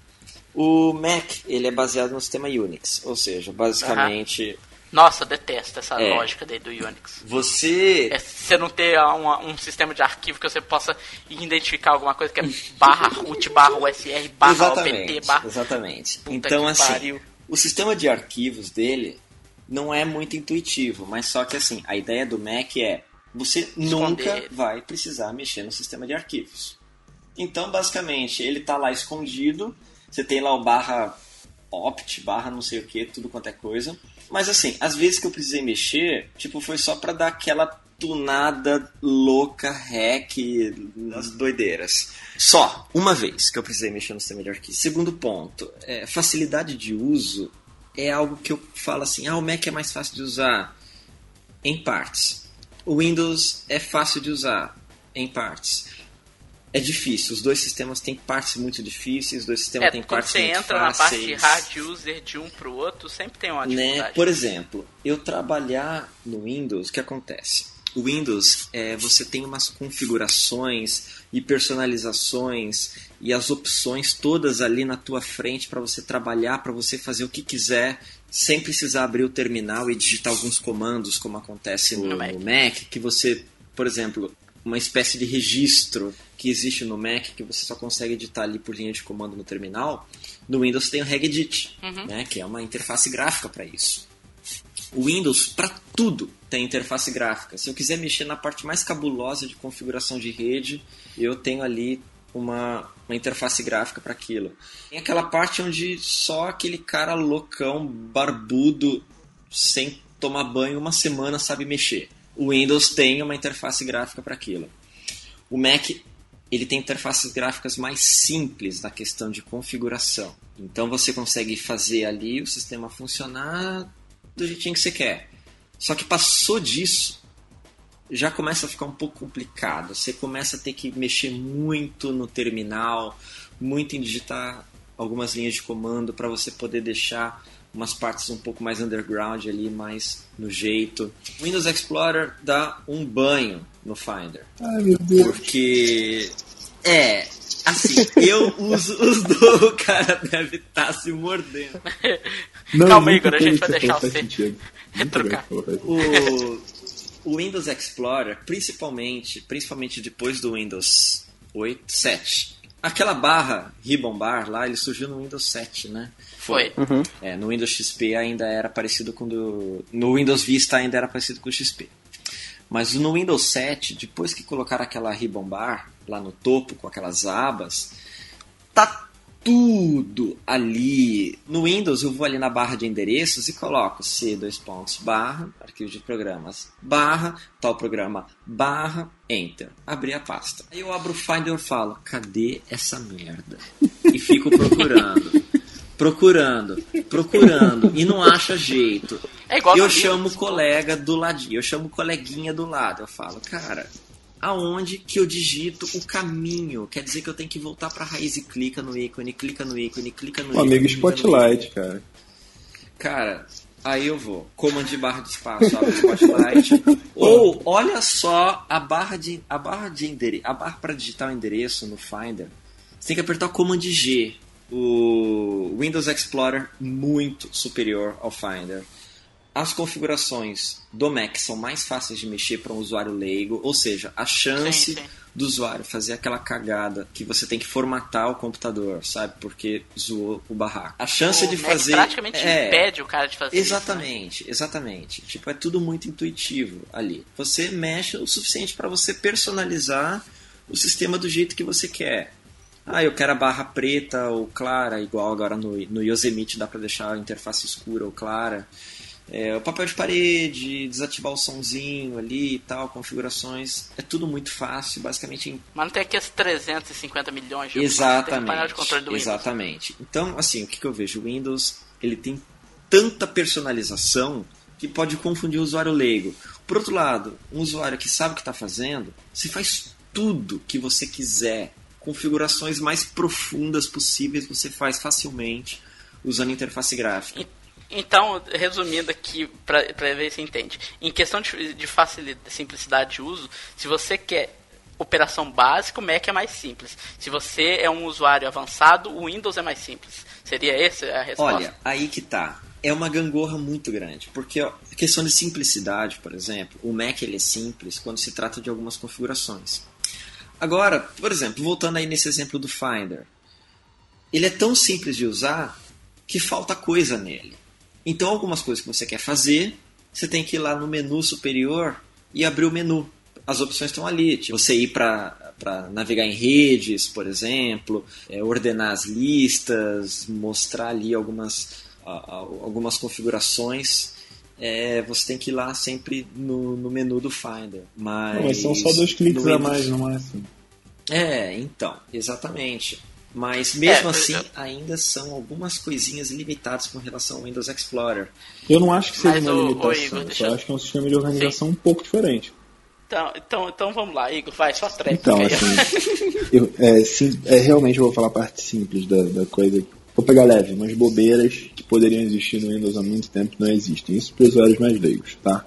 O Mac, ele é baseado no sistema Unix, ou seja, basicamente Nossa, detesto essa É. lógica do Unix. você É você não ter uma- um sistema de arquivo que você possa identificar alguma coisa que é barra root, barra USR, barra exatamente, OPT, barra... exatamente. Puta Então assim, pariu. o sistema de arquivos dele não é muito intuitivo, mas só que assim, a ideia do Mac é você nunca ele. vai precisar mexer no sistema de arquivos. Então, basicamente, ele tá lá escondido, você tem lá o barra opt, barra não sei o que, tudo quanto é coisa. Mas assim, às vezes que eu precisei mexer, tipo, foi só pra dar aquela tunada louca, hack, nas doideiras. Só, uma vez que eu precisei mexer no sistema de arquivos. Segundo ponto, é, facilidade de uso é algo que eu falo assim, ah, o Mac é mais fácil de usar em partes. O Windows é fácil de usar em partes. É difícil, os dois sistemas têm partes muito difíceis, os dois sistemas É, têm quando partes você muito entra na fáceis parte de hard user de um pro outro, sempre tem uma né? dificuldade. Por exemplo, eu trabalhar no Windows, o que acontece? O Windows, é, você tem umas configurações e personalizações e as opções todas ali na tua frente para você trabalhar, para você fazer o que quiser, sem precisar abrir o terminal e digitar alguns comandos, como acontece no, No Mac. no Mac, que você, por exemplo, uma espécie de registro que existe no Mac que você só consegue editar ali por linha de comando no terminal. No Windows tem o Regedit, Uhum. né, que é uma interface gráfica para isso. O Windows, para tudo, tem interface gráfica. Se eu quiser mexer na parte mais cabulosa de configuração de rede, eu tenho ali uma, uma interface gráfica para aquilo. Tem aquela parte onde só aquele cara loucão, barbudo, sem tomar banho uma semana sabe mexer. O Windows tem uma interface gráfica para aquilo. O Mac ele tem interfaces gráficas mais simples na questão de configuração. Então você consegue fazer ali o sistema funcionar do jeitinho que você quer. Só que passou disso, já começa a ficar um pouco complicado. Você começa a ter que mexer muito no terminal, muito em digitar algumas linhas de comando para você poder deixar umas partes um pouco mais underground ali, mais no jeito. O Windows Explorer dá um banho no Finder. Ai, meu Deus. Porque é, assim, eu uso os dois, o cara deve estar tá se mordendo. Não, Calma agora a gente vai deixar você retrucar. O, o Windows Explorer, principalmente, principalmente depois do Windows 8, 7. Aquela barra Ribbon Bar lá, ele surgiu no Windows 7, né? Foi. É, no Windows XP ainda era parecido com do. No Windows Vista ainda era parecido com o XP. Mas no Windows 7, depois que colocaram aquela ribbon bar lá no topo com aquelas abas, tá tudo ali. No Windows eu vou ali na barra de endereços e coloco C dois pontos barra, arquivo de programas, barra, tal programa, barra, enter. Abri a pasta. Aí eu abro o Finder e falo, cadê essa merda? E fico procurando. Procurando, procurando, e não acha jeito. É igual eu chamo o colega do ladinho, eu chamo o coleguinha do lado. Eu falo, cara, aonde que eu digito o caminho? Quer dizer que eu tenho que voltar pra raiz e clica no ícone, clica no ícone, clica no O ícone. amigo ícone. Spotlight, cara. Cara, aí eu vou. Command de barra de espaço, abre o Spotlight. Ou olha só a barra de a barra de endereço, a barra para digitar o endereço no Finder. Você tem que apertar o Command G. O Windows Explorer muito superior ao Finder. As configurações do Mac são mais fáceis de mexer para um usuário leigo, ou seja, a chance Sim, sim. do usuário fazer aquela cagada que você tem que formatar o computador, sabe? Porque zoou o barraco. A chance O de Mac fazer praticamente é, impede o cara de fazer isso, né? Exatamente, exatamente. Tipo, é tudo muito intuitivo ali. Você mexe o suficiente para você personalizar o sistema do jeito que você quer. Ah, eu quero a barra preta ou clara, igual agora no, no Yosemite dá para deixar a interface escura ou clara. É, o papel de parede, desativar o somzinho ali e tal, configurações. É tudo muito fácil, basicamente em Mas não tem aqui as 350 milhões de um painel de Exatamente. controle do Windows. Exatamente. Então, assim, o que, que eu vejo? O Windows ele tem tanta personalização que pode confundir o usuário leigo. Por outro lado, um usuário que sabe o que está fazendo, se faz tudo que você quiser, configurações mais profundas possíveis, você faz facilmente usando interface gráfica. Então, resumindo aqui, para ver se entende. Em questão de, de facilidade, simplicidade de uso, se você quer operação básica, o Mac é mais simples. Se você é um usuário avançado, o Windows é mais simples. Seria essa a resposta? Olha, aí que tá. É uma gangorra muito grande, porque ó, a questão de simplicidade, por exemplo, o Mac ele é simples quando se trata de algumas configurações. Agora, por exemplo, voltando aí nesse exemplo do Finder, ele é tão simples de usar que falta coisa nele. Então, algumas coisas que você quer fazer, você tem que ir lá no menu superior e abrir o menu. As opções estão ali. Tipo, você ir para navegar em redes, por exemplo, é, ordenar as listas, mostrar ali algumas, algumas configurações. É, você tem que ir lá sempre no, no menu do Finder. Mas, Não, mas são só dois cliques a mais no máximo. É, então, exatamente. Mas mesmo É, assim, eu- ainda são algumas coisinhas limitadas com relação ao Windows Explorer. Eu não acho que seja Mas, uma ô, limitação. Igor, eu deixa só eu- acho que é um sistema de organização um pouco diferente. Então, então, então vamos lá, Igor, vai, só treta. Então, assim, eu, é, sim, é, realmente eu vou falar a parte simples da, da coisa. Vou pegar leve, umas bobeiras que poderiam existir no Windows há muito tempo não existem. Isso para usuários mais leigos, tá?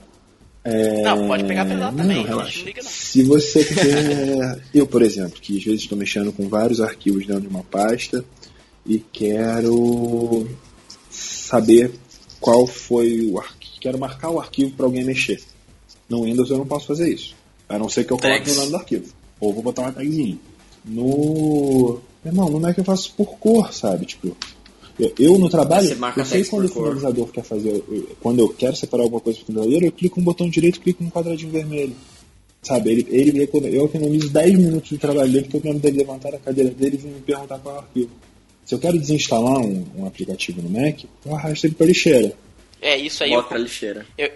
É, Não, pode pegar pesado também, Não, não relaxa. liga não. Se você quer. eu, por exemplo, que às vezes estou mexendo com vários arquivos dentro de uma pasta e quero saber qual foi o arquivo. Quero marcar o arquivo para alguém mexer. No Windows eu não posso fazer isso. A não ser que eu coloque Tags. o nome do arquivo. Ou vou botar uma tagzinha. No. Irmão, no Mac eu faço por cor, sabe? Tipo, Eu, eu no trabalho, eu sei quando o cor. finalizador quer fazer. eu- Quando eu quero separar alguma coisa pro finalizador, eu clico no botão direito, clico no quadradinho vermelho. Sabe, ele, ele eu economizo 10 minutos de trabalho dele, porque eu lembro dele levantar a cadeira dele e me perguntar qual é o arquivo. Se eu quero desinstalar um, um aplicativo no Mac, eu arrasto ele para lixeira. É isso aí. Eu, Bota pra lixeira. eu-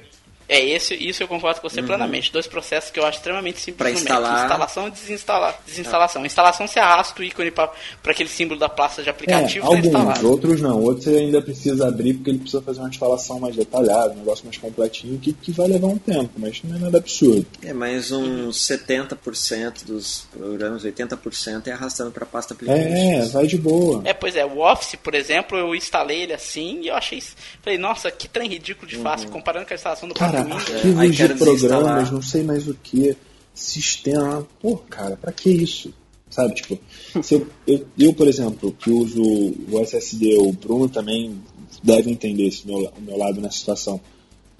é esse, isso eu concordo com você plenamente. Dois processos que eu acho extremamente simples Pra no Mac. instalar. Instalação e desinstalar. Desinstalação. Instalação você arrasta o ícone para aquele símbolo da pasta de É, aplicativo tá alguns, instalado. outros não. Outros você ainda precisa abrir porque ele precisa fazer uma instalação mais detalhada, um negócio mais completinho, que, que vai levar um tempo, mas não é nada absurdo. É, mas uns 70% dos programas, 80% é arrastando pra pasta applications. É, vai de boa. É, pois é, o Office, por exemplo, eu instalei ele assim e eu achei. Falei, nossa, que trem ridículo de fácil, comparando com a instalação do Cara, próprio Windows. Arquivos Aí de programas, não sei mais o que, sistema. Pô, cara, pra que isso? Sabe, tipo, se eu, eu, eu, por exemplo, que uso o SSD, o Bruno também deve entender esse meu, o meu lado nessa situação.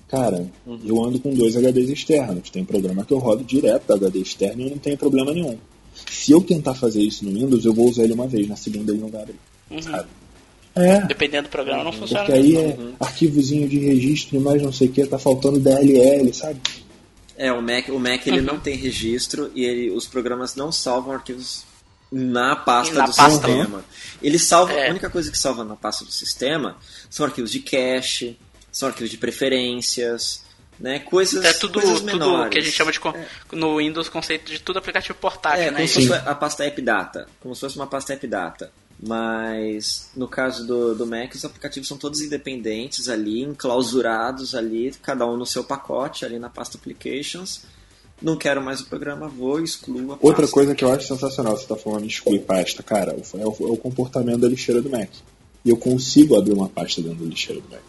Cara, eu ando com dois HDs externos. Tem programa que eu rodo direto do HD externo e eu não tenho problema nenhum. Se eu tentar fazer isso no Windows, eu vou usar ele uma vez, na segunda ele não vai abrir. Sabe? É, Dependendo do programa, não funciona. porque aí é arquivozinho de registro e mais não sei o que, tá faltando DLL, sabe? É, o Mac, o Mac ele não tem registro e ele, os programas não salvam arquivos na pasta Na do pasta. sistema. Ele salva, É. a única coisa que salva na pasta do sistema são arquivos de cache, são arquivos de preferências, né? Coisas, É tudo, coisas tudo menores. que a gente chama de con- no Windows conceito de tudo aplicativo portátil, É, né? como se fosse a pasta AppData. Como se fosse uma pasta AppData. Mas no caso do, do Mac, os aplicativos são todos independentes ali, enclausurados ali, cada um no seu pacote, ali na pasta Applications. Não quero mais o programa, vou, excluo a pasta. Outra coisa que eu acho sensacional, você tá falando de excluir pasta, cara, é o, é o comportamento da lixeira do Mac. E eu consigo abrir uma pasta dentro da lixeira do Mac.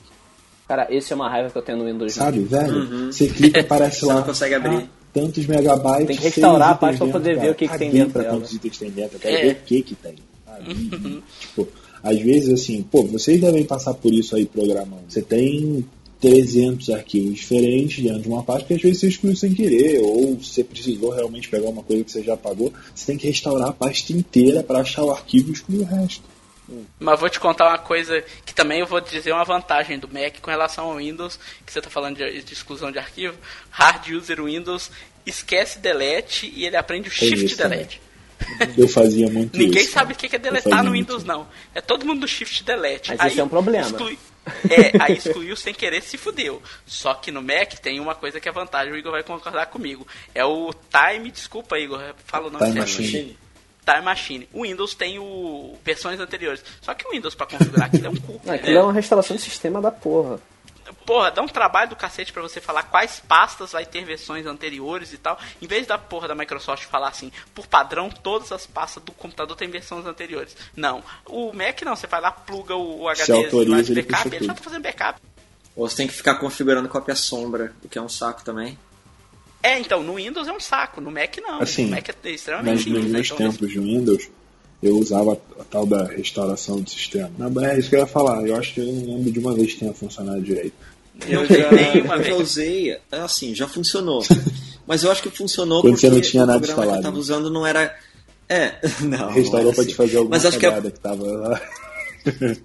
Cara, esse é uma raiva que eu tenho no Windows. Sabe, velho? Você clica, aparece Você lá. não consegue abrir. ah, tantos megabytes. Tem que restaurar a pasta pra poder dentro, ver o que que tem Caguei dentro pra dela. quantos itens tem dentro, eu quero É. ver o que que tem. Sabe? tipo, às vezes assim, pô, vocês devem passar por isso aí programando. Você tem 300 arquivos diferentes dentro de uma pasta que às vezes você excluiu sem querer, ou você precisou realmente pegar uma coisa que você já apagou, você tem que restaurar a pasta inteira para achar o arquivo e excluir o resto. Mas vou te contar uma coisa que também eu vou dizer uma vantagem do Mac com relação ao Windows, que você está falando de, de exclusão de arquivo. Hard user Windows esquece delete e ele aprende o shift isso também. delete. Eu fazia muito Ninguém isso. sabe o que é deletar no Windows, não. É todo mundo do shift delete. Mas esse é um problema. exclui- É, aí excluiu sem querer, se fudeu. Só que no Mac tem uma coisa que é vantagem, o Igor vai concordar comigo. É o Time, desculpa Igor, fala o nome Time certo. Machine. Time Machine. O Windows tem o versões anteriores. Só que o Windows pra configurar aquilo é um cu. Aquilo é uma restauração de sistema da porra. Porra, dá um trabalho do cacete pra você falar quais pastas vai ter versões anteriores e tal. Em vez da porra da Microsoft falar assim, por padrão, todas as pastas do computador têm versões anteriores. Não. O Mac não, você vai lá, pluga o, o HD lá de ele backup, ele já tudo. tá fazendo backup. Ou você tem que ficar configurando cópia sombra, o que é um saco também. É, então, no Windows é um saco, no Mac não. Assim, no Mac é Mas extremamente nos simples. né? meus Então, tempos de Windows, eu usava a tal da restauração do sistema. Não, é isso que eu ia falar. Eu acho que eu não lembro de uma vez que tenha funcionado direito. Eu já, eu já usei, é assim, já funcionou. Mas eu acho que funcionou Quando porque você não tinha o nada programa que eu instalado. tava usando não era. É, não. Restaurou assim. te fazer alguma Mas acho que é, que tava lá.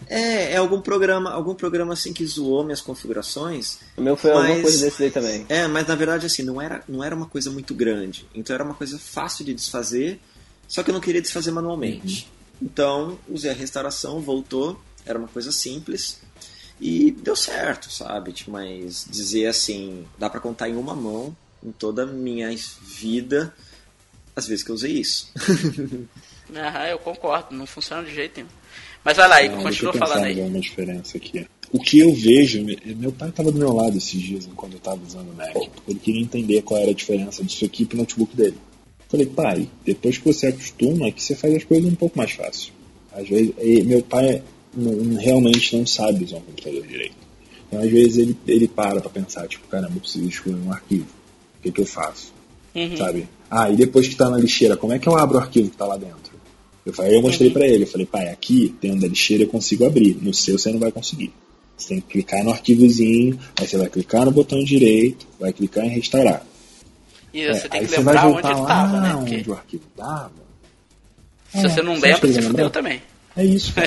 é, é algum programa, algum programa assim que zoou minhas configurações. O meu foi alguma Mas- coisa desse daí também. É, mas na verdade assim, não era, não era uma coisa muito grande. Então era uma coisa fácil de desfazer, só que eu não queria desfazer manualmente. Então, usei a restauração, voltou, era uma coisa simples e deu certo, sabe? Tipo, mas dizer assim, dá pra contar em uma mão em toda a minha vida as vezes que eu usei isso. Aham, eu concordo, não funciona de jeito nenhum. Mas vai lá, Igor, continua falando aí. uma diferença aqui. O que eu vejo, me- meu pai estava do meu lado esses dias quando eu estava usando o Mac. Ele queria entender qual era a diferença disso aqui pro notebook dele. Falei, pai, depois que você acostuma, é que você faz as coisas um pouco mais fácil. Às vezes, meu pai não- realmente não sabe usar um computador direito. Então, às vezes, ele, ele para pra pensar, tipo, caramba, eu preciso escolher um arquivo. O que, que eu faço? Uhum. Sabe? Ah, e depois que tá na lixeira, como é que eu abro o arquivo que tá lá dentro? Eu, falei, eu mostrei pra ele, eu falei, pai, aqui, dentro da lixeira eu consigo abrir. No seu você não vai conseguir. Você tem que clicar no arquivozinho, aí você vai clicar no botão direito, vai clicar em restaurar. E É, você tem que você lembrar onde ele lá tava, né? onde Porque o arquivo tava. se você não É, lembra, você vai fudeu também. É isso.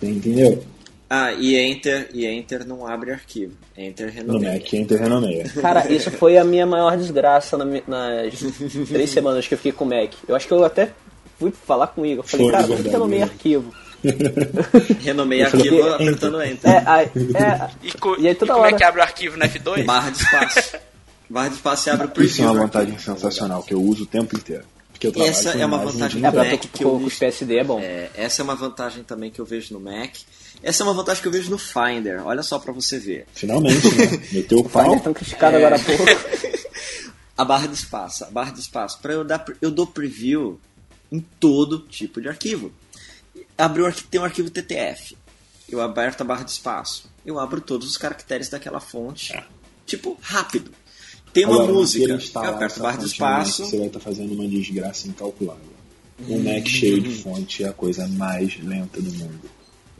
Você entendeu? Ah, e Enter, e Enter não abre arquivo. Enter No renomeia. Mac, Enter renomeia. Cara, isso foi a minha maior desgraça nas três semanas que eu fiquei com o Mac. Eu acho que eu até fui falar com o Igor. Eu Falei, Foi, cara, por que né? arquivo? Renomeia arquivo apertando Enter. É, aí, é, E, co- E aí e toda como hora- é que abre o arquivo no F2? Barra de espaço. Barra de espaço e abre o preview. Isso é uma né? vantagem sensacional, que eu uso o tempo inteiro. Porque eu trabalho essa com é uma vantagem é pra Mac que eu os PSD é bom. É, essa é uma vantagem também que eu vejo no Mac. Essa é uma vantagem que eu vejo no Finder. Olha só pra você ver. Finalmente, né? Meteu o Finder pau. tão criticado agora há pouco. A barra de espaço. A barra de espaço. Para eu dar, eu dou preview em todo tipo de arquivo. Abriu tem um arquivo TTF. Eu aberto a barra de espaço. Eu abro todos os caracteres daquela fonte. Tipo, rápido. Tem uma Agora, música. instalar aperto barra de espaço. Você vai estar fazendo uma desgraça incalculável. Um Mac cheio de fonte é a coisa mais lenta do mundo.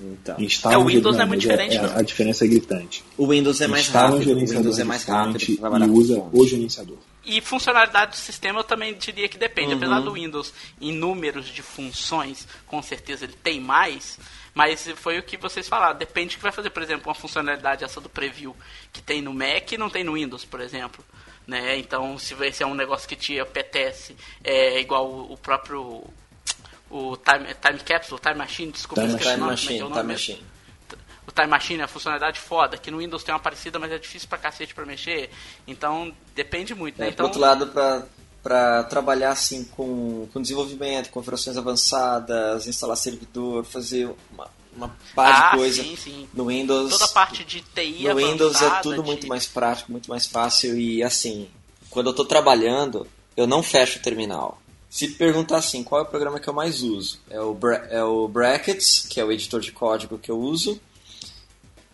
Então, Instala É, o um Windows gerenciador- não é muito diferente, é- não. A diferença é gritante. o Windows é mais Instala um rápido. O gerenciador Windows é mais rápido e usa o gerenciador. E funcionalidade do sistema eu também diria que depende. Uhum. Apesar do Windows em números de funções, com certeza ele tem mais, mas foi o que vocês falaram. Depende do que vai fazer, por exemplo, uma funcionalidade essa do preview que tem no Mac e não tem no Windows, por exemplo. Né? Então, se vai ser um negócio que te apetece, é igual o, o próprio o time, time Capsule, Time Machine, desculpa, Time esqueci o Time nome, Machine, é é o Time? Machine. o Time Machine é uma funcionalidade foda, que no Windows tem uma parecida, mas é difícil pra cacete pra mexer. Então, depende muito, né? É, então, Por outro lado, para para trabalhar assim com, com desenvolvimento, configurações avançadas, instalar servidor, fazer uma, uma par ah, de coisa sim, sim. no Windows. Toda a parte de TI no Windows é tudo de- muito mais prático, muito mais fácil e assim, quando eu tô trabalhando, eu não fecho o terminal. Se perguntar assim, qual é o programa que eu mais uso? É o, Bra- é o Brackets, que é o editor de código que eu uso,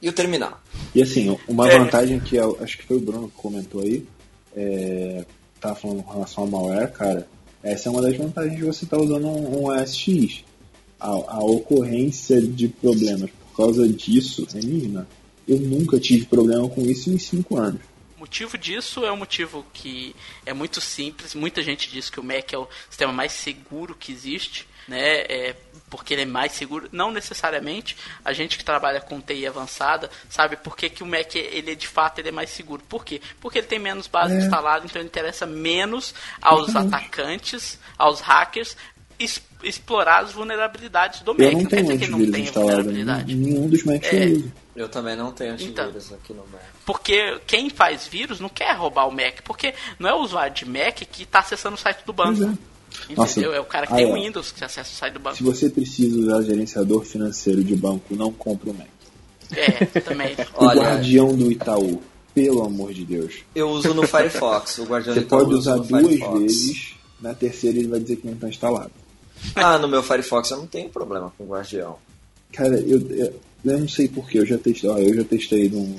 e o terminal. E assim, uma É. vantagem que eu- acho que foi o Bruno que comentou aí, é, tava falando com relação ao malware, cara, essa é uma das vantagens de você estar usando um, um ASX. A, a ocorrência de problemas por causa disso é mínima. Eu nunca tive problema com isso em cinco anos. O motivo disso é um motivo que é muito simples. Muita gente diz que o Mac é o sistema mais seguro que existe, né? É porque ele é mais seguro. Não necessariamente. A gente que trabalha com TI avançada sabe por que, que o Mac ele de fato ele é mais seguro. Por quê? Porque ele tem menos base É. instalada, então ele interessa menos aos atacantes, aos hackers es- explorar as vulnerabilidades do Mac. Eu não quer tenho dizer que ele não tem vulnerabilidade. nenhum dos Macs É. eu uso. Eu também não tenho Então. antivírus aqui no Mac. Porque quem faz vírus não quer roubar o Mac, porque não é o usuário de Mac que está acessando o site do banco. Pois é. Entendeu? Nossa, é o cara que aí, tem o. Windows que acessa o site do banco. Se você precisa usar gerenciador financeiro de banco, não compre o Mac. É, também. O Olha- guardião do Itaú, pelo amor de Deus. Eu uso no Firefox, o Guardião Você do Itaú pode usar duas Firefox. vezes, na terceira ele vai dizer que não está instalado. Ah, no meu Firefox eu não tenho problema com o Guardião. Cara, eu, eu, eu não sei porquê, eu já testei, ó, eu já testei no,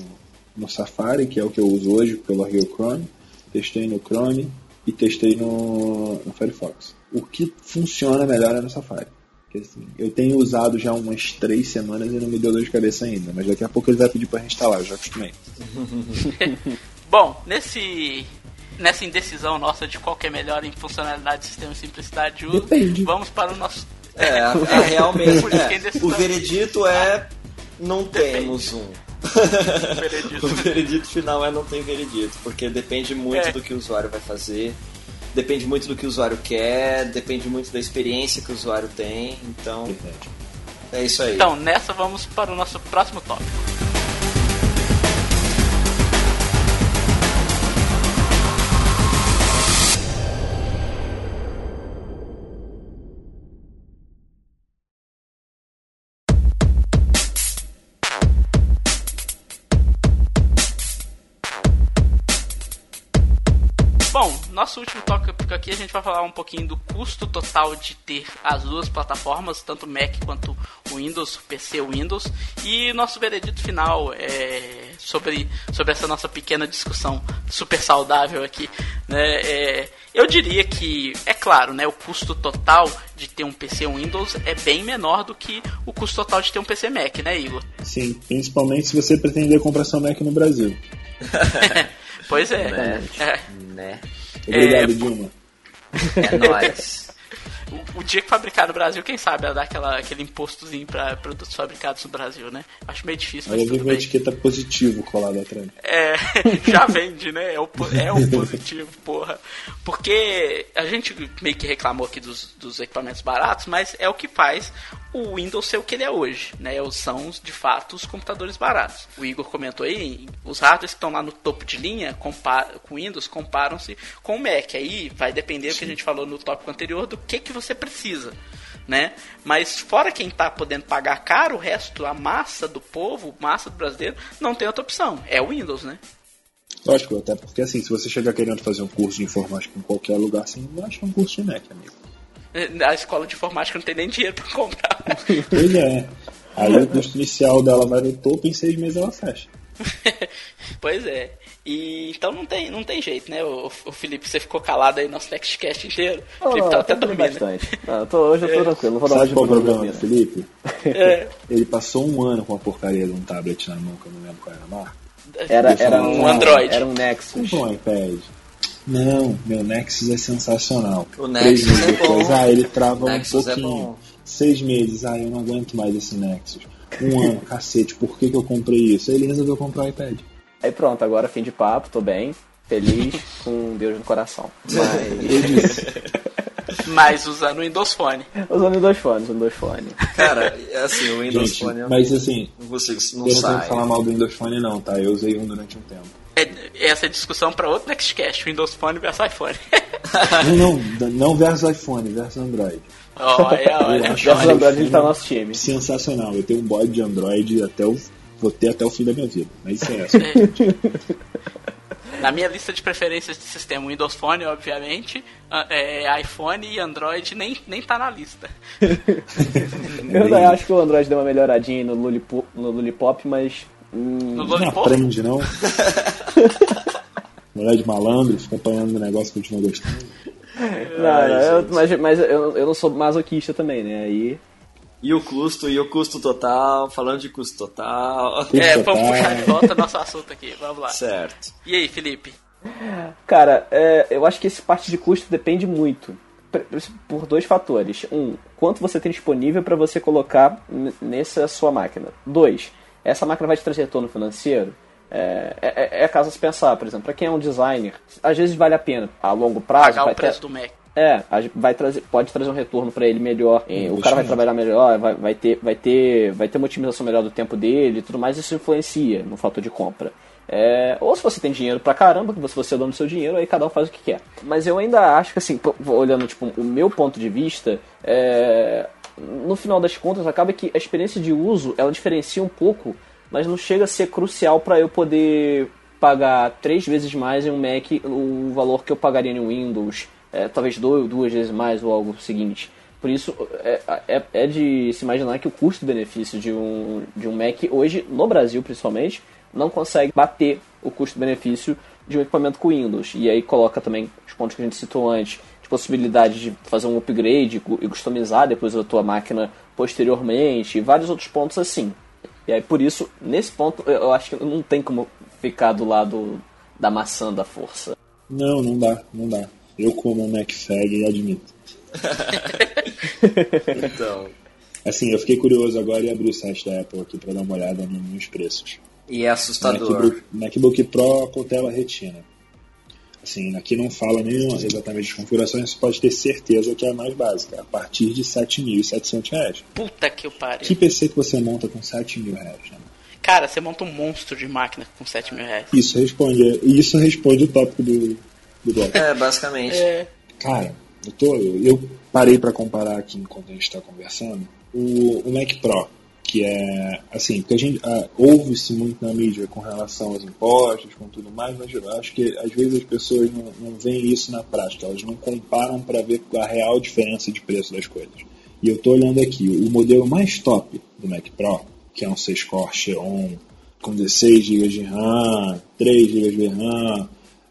no Safari, que é o que eu uso hoje, porque eu larguei o Chrome, testei no Chrome e testei no, no Firefox. O que funciona melhor é no Safari. Porque, assim, eu tenho usado já umas três semanas e não me deu dor de cabeça ainda, mas daqui a pouco ele vai pedir para reinstalar, eu já acostumei. Bom, nesse nessa indecisão nossa de qual que é melhor em funcionalidade, sistema e simplicidade de uso, Depende. vamos para o nosso. É, é realmente. É. é indecisão. O veredito é. Não temos um. veredito. O veredito final é não tem veredito, porque depende muito É. do que o usuário vai fazer, depende muito do que o usuário quer, depende muito da experiência que o usuário tem, então é isso aí. Então, nessa vamos para o nosso próximo tópico. Nosso último tópico aqui a gente vai falar um pouquinho do custo total de ter as duas plataformas, tanto Mac quanto o Windows, PC Windows, e nosso veredito final é sobre, sobre essa nossa pequena discussão super saudável aqui. Né? É, eu diria que, é claro, né, o custo total de ter um PC Windows é bem menor do que o custo total de ter um PC Mac, né, Igor? Sim, principalmente se você pretender comprar seu Mac no Brasil. Pois é. Né? é. Né? Obrigado, É, Dilma. É nóis. o, o dia que fabricar no Brasil, quem sabe ela dá aquela, aquele impostozinho pra produtos fabricados no Brasil, né? Acho meio difícil, mas Aí eu vi tudo uma etiqueta positivo colada atrás. É, já vende, né? É o, é o positivo, porra. Porque a gente meio que reclamou aqui dos, dos equipamentos baratos, mas é o que faz o Windows ser o que ele é hoje, né? São, de fato, os computadores baratos. O Igor comentou aí, os hardwares que estão lá no topo de linha com o Windows comparam-se com o Mac. Aí vai depender do que a gente falou no tópico anterior, do que, que você precisa né? Mas fora quem tá podendo pagar caro, o resto, a massa do povo, massa do brasileiro, não tem outra opção. É o Windows, né? Lógico, até porque assim, se você chegar querendo fazer um curso de informática em qualquer lugar, você não acha um curso de Mac, amigo. A escola de informática não tem nem dinheiro pra comprar. Pois é. Aí o custo inicial dela vai no topo e em seis meses ela fecha. pois é. E então não tem, não tem jeito, né? O, o Felipe, você ficou calado aí no nosso Nextcast inteiro. O Não, Felipe não, tava até até dormi dormindo. bastante. Não, eu tô- hoje eu tô tranquilo, não vou Sabe qual é o problema dormir, do né? Felipe? É, Ele passou um ano com a porcaria de um tablet na mão, que eu não lembro qual era a marca. Era, era um um Android. Era um Nexus. Comprou um iPad. Não, meu Nexus é sensacional. O Três Nexus meses é depois, bom. ah, ele trava um é pouquinho. bom. Seis meses, ah, eu não aguento mais esse Nexus. Um ano, cacete, por que, que eu comprei isso? Aí ele resolveu comprar o iPad. Aí pronto, agora fim de papo, tô bem, feliz, com Deus no coração. Mas. Eu disse, mas usando o Windows Phone. usando dois fones, usando dois fones. Cara, é assim, o Windows gente, Phone mas assim, não consigo, não eu não tenho sai. que falar mal do Windows Phone não, tá? Eu usei um durante um tempo. É, essa é discussão para outro Nextcast, Windows Phone versus iPhone. Não, não, não versus iPhone, versus Android. olha, olha. Versus o Android tá no iPhone nosso time. Sensacional, eu tenho um bode de Android até o. Vou ter até o fim da minha vida. Mas isso é essa. Na minha lista de preferências de sistema, Windows Phone, obviamente, ah, é, iPhone e Android nem, nem tá na lista. Eu acho que o Android deu uma melhoradinha no Lollipop, no Lollipop mas. hum, No Não Lollipop? aprende, não? Mulher de malandro, fica apanhando o negócio que continua gostando. não, não, eu- mas mas eu, eu não sou masoquista também, né? Aí. E o custo, e o custo total, falando de custo total. É, Custo vamos total. puxar de volta nosso assunto aqui, vamos lá. Certo. E aí, Felipe? Cara, é, eu acho que esse parte de custo depende muito. Por- dois fatores. Um, quanto você tem disponível para você colocar nessa sua máquina. Dois, essa máquina vai te trazer retorno financeiro? É, é, é caso se pensar, por exemplo, para quem é um designer, às vezes vale a pena. A longo prazo, Pagar o ter- preço do Mac. É, vai trazer, pode trazer um retorno para ele melhor. o cara vai trabalhar melhor, vai, vai ter, vai ter, vai ter uma otimização melhor do tempo dele, e tudo mais. Isso influencia no fator de compra. É, ou se você tem dinheiro pra caramba, que se você é dono do seu dinheiro, aí cada um faz o que quer. Mas eu ainda acho que assim, olhando tipo o meu ponto de vista, é, no final das contas acaba que a experiência de uso ela diferencia um pouco, mas não chega a ser crucial para eu poder pagar três vezes mais em um Mac o valor que eu pagaria em Windows, é, talvez dois, duas vezes mais ou algo seguinte. Por isso, é, é, é de se imaginar que o custo-benefício de um, de um Mac, hoje, no Brasil principalmente, não consegue bater o custo-benefício de um equipamento com Windows. E aí coloca também os pontos que a gente citou antes, de possibilidade de fazer um upgrade e cu- customizar depois a tua máquina posteriormente, e vários outros pontos assim. E aí, por isso, nesse ponto, eu acho que não tem como ficar do lado da maçã da força. Não, não dá, não dá. Eu como um MacFag admito. Então. Assim, eu fiquei curioso agora e abri o site da Apple aqui pra dar uma olhada no- nos preços. E é assustador. MacBook, MacBook Pro com tela retina. Assim, aqui não fala nem exatamente de configurações, você pode ter certeza que é a mais básica, a partir de 7.700 reais. Puta que o pariu. Que PC que você monta com 7 mil reais? Né? Cara, você monta um monstro de máquina com 7 mil reais. Isso responde, isso responde o tópico do, do. É, basicamente. É. Cara, eu, tô, eu parei para comparar aqui enquanto a gente está conversando o, o Mac Pro, que é assim, porque a gente ah, ouve-se muito na mídia com relação aos impostos, com tudo mais, mas eu acho que às vezes as pessoas não, não veem isso na prática, elas não comparam para ver a real diferença de preço das coisas. E eu tô olhando aqui, o modelo mais top do Mac Pro, que é um 6-core Xeon com 16 GB de RAM, 3 GB de RAM,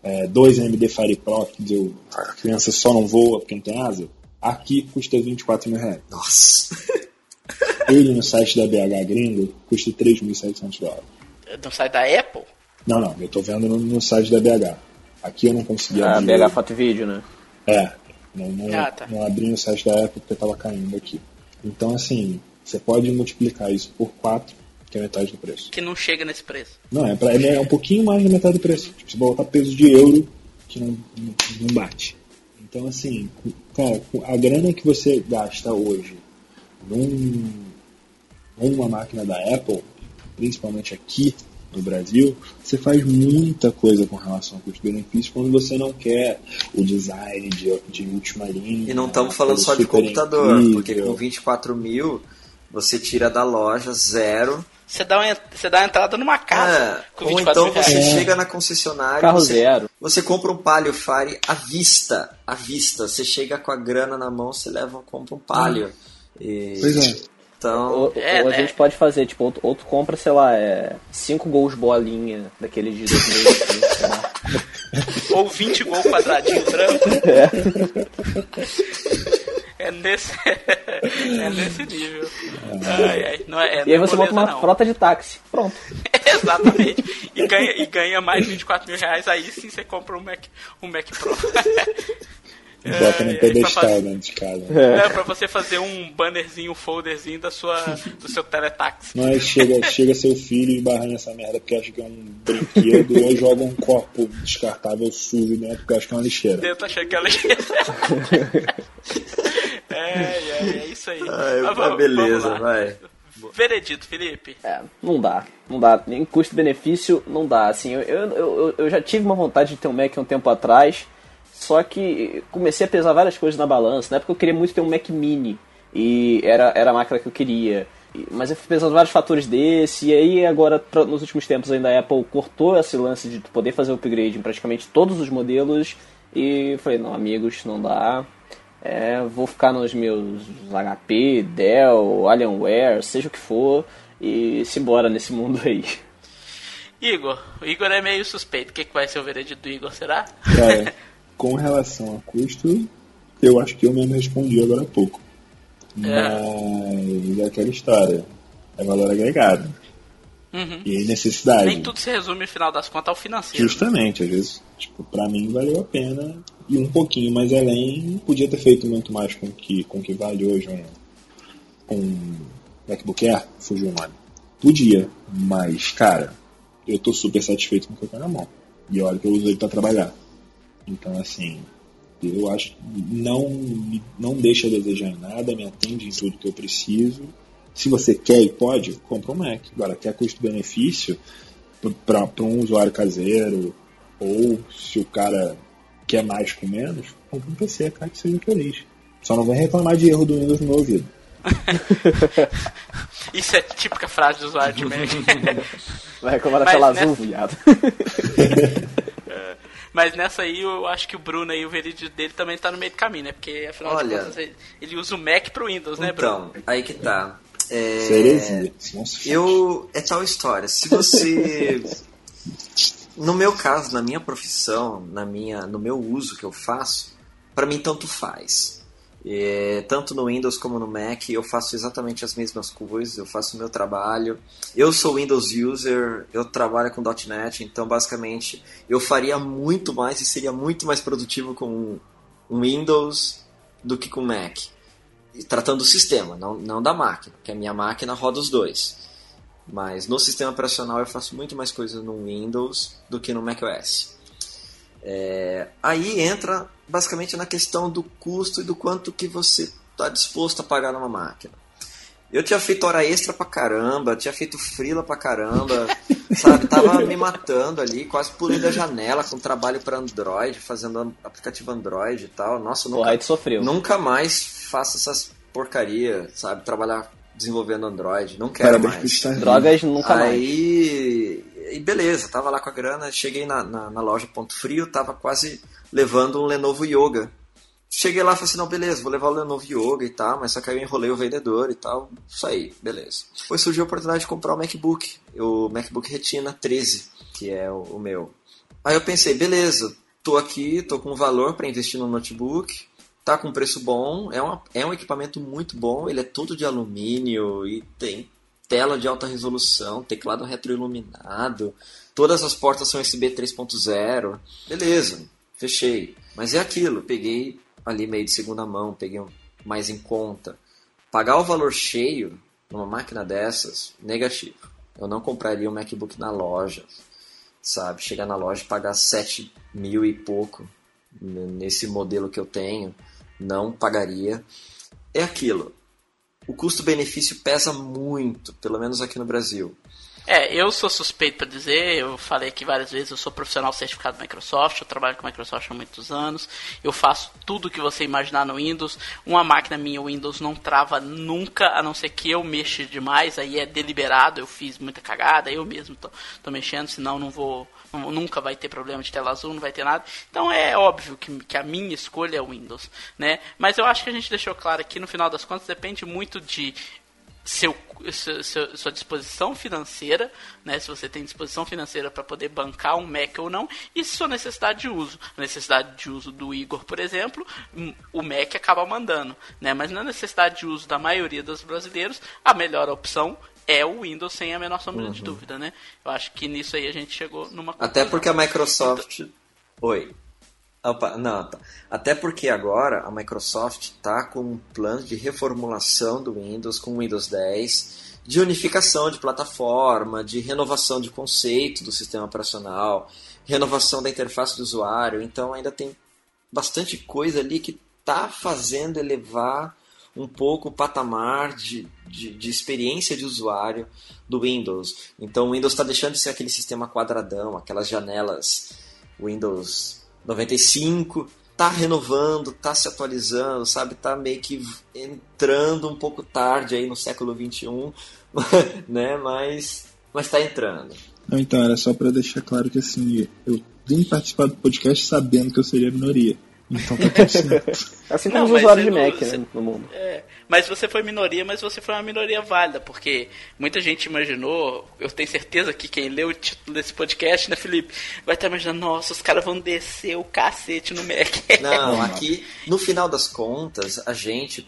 é, 2 AMD Fire Pro, que dizer, a criança só não voa porque não tem asa, aqui custa 24 mil reais. Nossa. Ele no site da BH Gringo custa 3.700 dólares. No site da Apple? Não, não, eu tô vendo no, no site da BH. Aqui eu não consegui A abrir. BH Foto e Vídeo, né? É, Não, não, Ah, tá. não abri o site da Apple porque estava caindo aqui. Então, assim, você pode multiplicar isso por 4, que é metade do preço. Que não chega nesse preço. Não, é, pra, é um pouquinho mais da metade do preço. Tipo, se botar peso de euro, que não, não, não bate. Então, assim, cara, a grana que você gasta hoje num, numa máquina da Apple, principalmente aqui no Brasil, você faz muita coisa com relação ao custo-benefício quando você não quer o design de, de última linha. E não estamos falando só de computador, incrível. porque com 24 mil você tira da loja zero. Você dá uma, você dá uma entrada numa casa É, com ou 24 então mil reais. você É. chega na concessionária. Carro você, zero. Você compra um Palio Fire à vista. À vista. Você chega com a grana na mão, você leva, compra um Palio. E- Pois é. Então, Ou, É, ou a né? gente pode fazer, tipo, outro, outro compra, sei lá, é, cinco gols bolinha daquele de 2005, sei lá. Ou 20 gol quadradinho branco. É nesse, é nesse nível. Ai, ai, não é, é E aí você bota uma não. frota de táxi. Pronto. Exatamente. E ganha, e ganha mais de 24 mil reais, aí sim você compra um Mac, um Mac Pro. Bota É, no é, pedestal fazer- dentro de casa. É, pra você fazer um bannerzinho, um folderzinho da sua, do seu teletaxi. Mas chega, chega seu filho e barra nessa merda porque acha que é um brinquedo ou joga um copo descartável sujo dentro porque acha que é uma lixeira. Dentro achando que ela é, é, é isso aí. ai, Mas vamos- beleza, vamos vai. Veredito, Felipe. É, não dá. Não dá. Nem custo-benefício, não dá. Assim, eu, eu, eu, eu já tive uma vontade de ter um Mac um tempo atrás, só que comecei a pesar várias coisas na balança. Na época eu queria muito ter um Mac Mini, e era, era a máquina que eu queria. Mas eu fui pesando vários fatores desse, e aí agora, pra- nos últimos tempos ainda a Apple cortou esse lance de poder fazer upgrade em praticamente todos os modelos, e falei, não amigos, não dá. É, vou ficar nos meus HP, Dell, Alienware, seja o que for, e se embora nesse mundo aí. Igor. O Igor é meio suspeito. O que, que vai ser o veredito do Igor, será? Cara, com relação a custo, eu acho que eu mesmo respondi agora há pouco. Mas é aquela história. É valor agregado. Uhum. E necessidade. Nem tudo se resume, no final das contas, ao financeiro. Justamente, às vezes, tipo, pra mim valeu a pena e um pouquinho mais além, podia ter feito muito mais com que, com que vale hoje um, um MacBook Air, fugiu o nome. Podia, mas, cara, eu tô super satisfeito com o que eu tenho na mão. E olha que eu uso ele pra trabalhar. Então, assim, eu acho que não, não deixa a desejar nada, me atende em tudo que eu preciso. Se você quer e pode, compra um Mac. Agora, quer custo-benefício para um usuário caseiro, ou se o cara quer mais com menos, compra um PC, cara, que seja feliz. Só não vem reclamar de erro do Windows no meu ouvido. Isso é típica frase do usuário de Mac. Vai reclamar da Mas, tela né? azul, viado. Mas nessa aí eu acho que o Bruno aí, o veredito dele também tá no meio do caminho, né? Porque afinal de Olha. contas ele- ele usa o Mac pro Windows, né, Bruno? Então, aí que tá. É, é. Eu. É tal história. Se você. No meu caso, na minha profissão, na minha, no meu uso que eu faço, pra mim tanto faz. É, tanto no Windows como no Mac, eu faço exatamente as mesmas coisas, eu faço o meu trabalho. Eu sou Windows user, eu trabalho com .NET, então basicamente eu faria muito mais e seria muito mais produtivo com Windows do que com Mac. E tratando do sistema, não, não da máquina, porque a minha máquina roda os dois. Mas no sistema operacional eu faço muito mais coisa no Windows do que no macOS. É, aí entra basicamente na questão do custo e do quanto que você está disposto a pagar numa máquina. Eu tinha feito hora extra pra caramba, tinha feito frila pra caramba, sabe? Tava me matando ali, quase pulando a janela com trabalho para Android, fazendo aplicativo Android e tal. Nossa, nunca, aí tu sofreu. Nunca mais faço essas porcaria, sabe? Trabalhar desenvolvendo Android. Não quero Parabéns por mais. Drogas nunca mais. Aí, e beleza, tava lá com a grana, cheguei na, na, na loja Ponto Frio, tava quase levando um Lenovo Yoga. Cheguei lá e falei assim, não, beleza, vou levar o Lenovo Yoga e tal, mas só que aí eu enrolei o vendedor e tal, isso aí, beleza. Depois surgiu a oportunidade de comprar o MacBook, o MacBook Retina 13, que é o, o meu. Aí eu pensei, beleza, tô aqui, tô com valor para investir no notebook, tá com preço bom, é, uma, é um equipamento muito bom, ele é todo de alumínio e tem tela de alta resolução, teclado retroiluminado, todas as portas são USB 3.0, beleza, fechei. Mas é aquilo, peguei ali meio de segunda mão, peguei mais em conta. Pagar o valor cheio numa máquina dessas, negativo. Eu não compraria um MacBook na loja, sabe? Chegar na loja e pagar 7 mil e pouco nesse modelo que eu tenho, não pagaria. É aquilo. O custo-benefício pesa muito, pelo menos aqui no Brasil. É, eu sou suspeito para dizer, eu falei aqui várias vezes, eu sou profissional certificado da Microsoft, eu trabalho com a Microsoft há muitos anos, eu faço tudo que você imaginar no Windows. Uma máquina minha Windows não trava nunca, a não ser que eu mexa demais, aí é deliberado, eu fiz muita cagada, eu mesmo tô, tô mexendo, senão não vou, nunca vai ter problema de tela azul, não vai ter nada. Então é óbvio que, que a minha escolha é o Windows, né? Mas eu acho que a gente deixou claro aqui, no final das contas, depende muito de seu, seu, sua disposição financeira, né, se você tem disposição financeira para poder bancar um Mac ou não, e sua necessidade de uso. A necessidade de uso do Igor, por exemplo, hum, o Mac acaba mandando, né, mas na necessidade de uso da maioria dos brasileiros, a melhor opção é o Windows sem a menor sombra uhum. de dúvida, né? Eu acho que nisso aí a gente chegou numa conclusão. Até porque a Microsoft... Oi. Opa, não, tá. Até porque agora a Microsoft está com um plano de reformulação do Windows com o Windows 10, de unificação de plataforma, de renovação de conceito do sistema operacional, renovação da interface do usuário. Então ainda tem bastante coisa ali que está fazendo elevar um pouco o patamar de, de, de experiência de usuário do Windows. Então o Windows está deixando de ser aquele sistema quadradão, aquelas janelas Windows 95, tá renovando, tá se atualizando, sabe? Tá meio que entrando um pouco tarde aí no século 21, né? Mas, mas tá entrando. Então, era só para deixar claro que assim, eu vim participar do podcast sabendo que eu seria minoria. Então tá tudo certo. assim como não, os usuários de Mac você, né, no mundo. É, mas você foi minoria, mas você foi uma minoria válida, porque muita gente imaginou, eu tenho certeza que quem leu o título desse podcast, né, Felipe, vai estar imaginando, nossa, os caras vão descer o cacete no Mac. Não, aqui, no final das contas, a gente,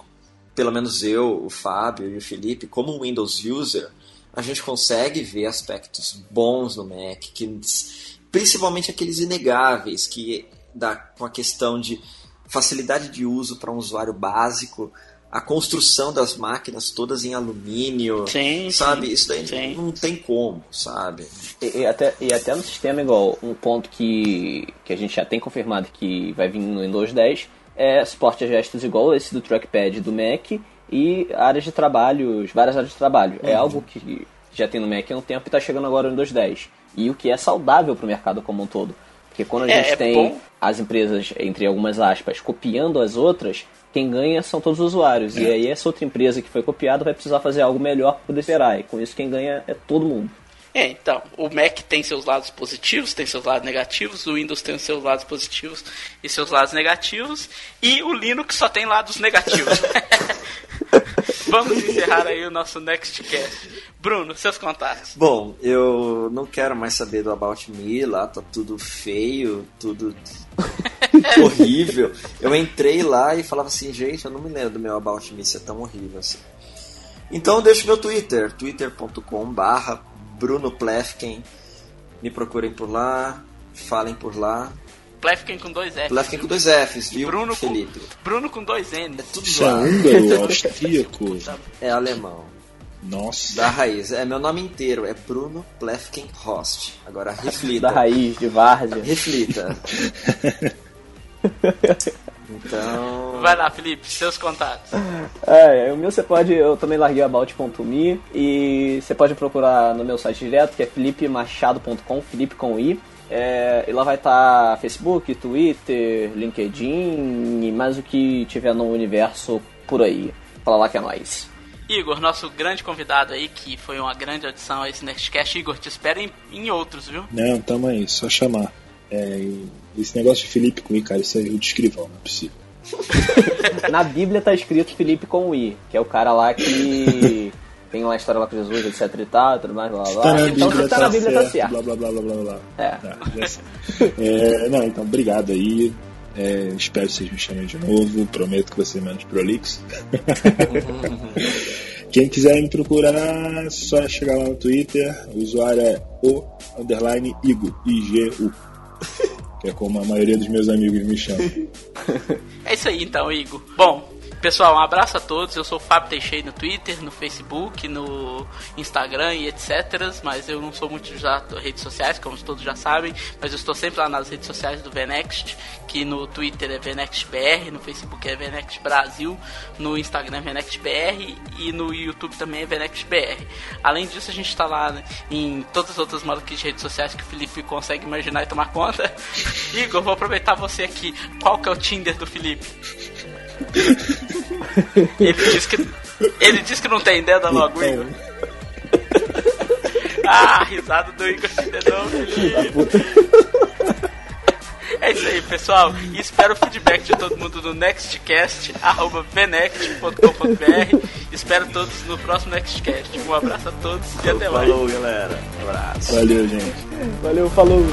pelo menos eu, o Fábio e o Felipe, como Windows user, a gente consegue ver aspectos bons no Mac, que principalmente aqueles inegáveis, que da, com a questão de facilidade de uso para um usuário básico, a construção das máquinas todas em alumínio, sim, sabe? Sim, Isso daí sim. não tem como, sabe? E, e, até, e até no sistema, igual, um ponto que, que a gente já tem confirmado que vai vir no Windows 10 é suporte a gestos igual esse do trackpad do Mac e áreas de trabalho, várias áreas de trabalho. É uhum. É algo que já tem no Mac há um tempo e está chegando agora no Windows 10. E o que é saudável para o mercado como um todo. Porque quando a é, gente é tem bom. as empresas, entre algumas aspas, copiando as outras, quem ganha são todos os usuários. É. E aí essa outra empresa que foi copiada vai precisar fazer algo melhor para poder esperar. E com isso quem ganha é todo mundo. É, então, o Mac tem seus lados positivos, tem seus lados negativos, o Windows tem seus lados positivos e seus lados negativos, e o Linux só tem lados negativos. Vamos encerrar aí o nosso Nextcast. Bruno, seus contatos. Bom, eu não quero mais saber do About Me, lá tá tudo feio, tudo horrível. Eu entrei lá e falava assim, gente, eu não me lembro do meu About Me ser tão horrível assim. Então deixo meu Twitter, twitter.com barra Bruno Plefken. Me procurem por lá, falem por lá. Plefken com dois Fs. Plefken com dois Fs, viu, Bruno Felipe? Com, Bruno com dois N. É tudo Isso é austríaco? É alemão. Nossa. Da raiz. É meu nome inteiro, é Bruno Plefken Host. Agora reflita. Da raiz, de Várzea. Reflita. Então. Vai lá, Felipe, seus contatos. É, o meu você pode. Eu também larguei about.me e você pode procurar no meu site direto, que é filipemachado.com, Felipe com I. É, e lá vai estar tá Facebook, Twitter, LinkedIn e mais o que tiver no universo por aí. Fala lá que é nóis. Igor, nosso grande convidado aí, que foi uma grande audição a esse Nextcast. Igor, te espero em, em outros, viu? Não, tamo aí, só chamar. É, esse negócio de Felipe com I, cara, isso é o de escrivão, não é possível. Na Bíblia tá escrito Felipe com I, que é o cara lá que tem uma história lá com Jesus, etc e tal, tudo mais, blá blá. Tá na então Bíblia, tá, tá na Bíblia tá certo, tá certo. Blá blá blá blá blá blá. É. Tá, é não, então, obrigado aí. É, espero que vocês me chamem de novo. Prometo que vai ser menos prolixo. Quem quiser me procurar, só chegar lá no Twitter. O usuário é o underline Igu, I-G-U. que é como a maioria dos meus amigos me chamam. é isso aí então, Igor. Bom, Pessoal, um abraço a todos. Eu sou o Fábio Teixeira no Twitter, no Facebook, no Instagram e etc. Mas eu não sou muito de redes sociais, como todos já sabem. Mas eu estou sempre lá nas redes sociais do Venext, que no Twitter é VenextBR, no Facebook é Venext Brasil, no Instagram é VenextBR e no YouTube também é VenextBR. Além disso, a gente está lá em todas as outras maluquices de redes sociais que o Felipe consegue imaginar e tomar conta. Igor, vou aproveitar você aqui. Qual que é o Tinder do Felipe? Ele disse que. Ele disse que não tem ideia da logo Igor. Ah, risada do Igor Cidadão, É isso aí, pessoal. E espero o feedback de todo mundo no nextcast.venect.com.br. Espero todos no próximo Nextcast. Um abraço a todos e até mais. Falou, galera. Um abraço. Valeu, gente. Valeu, falou.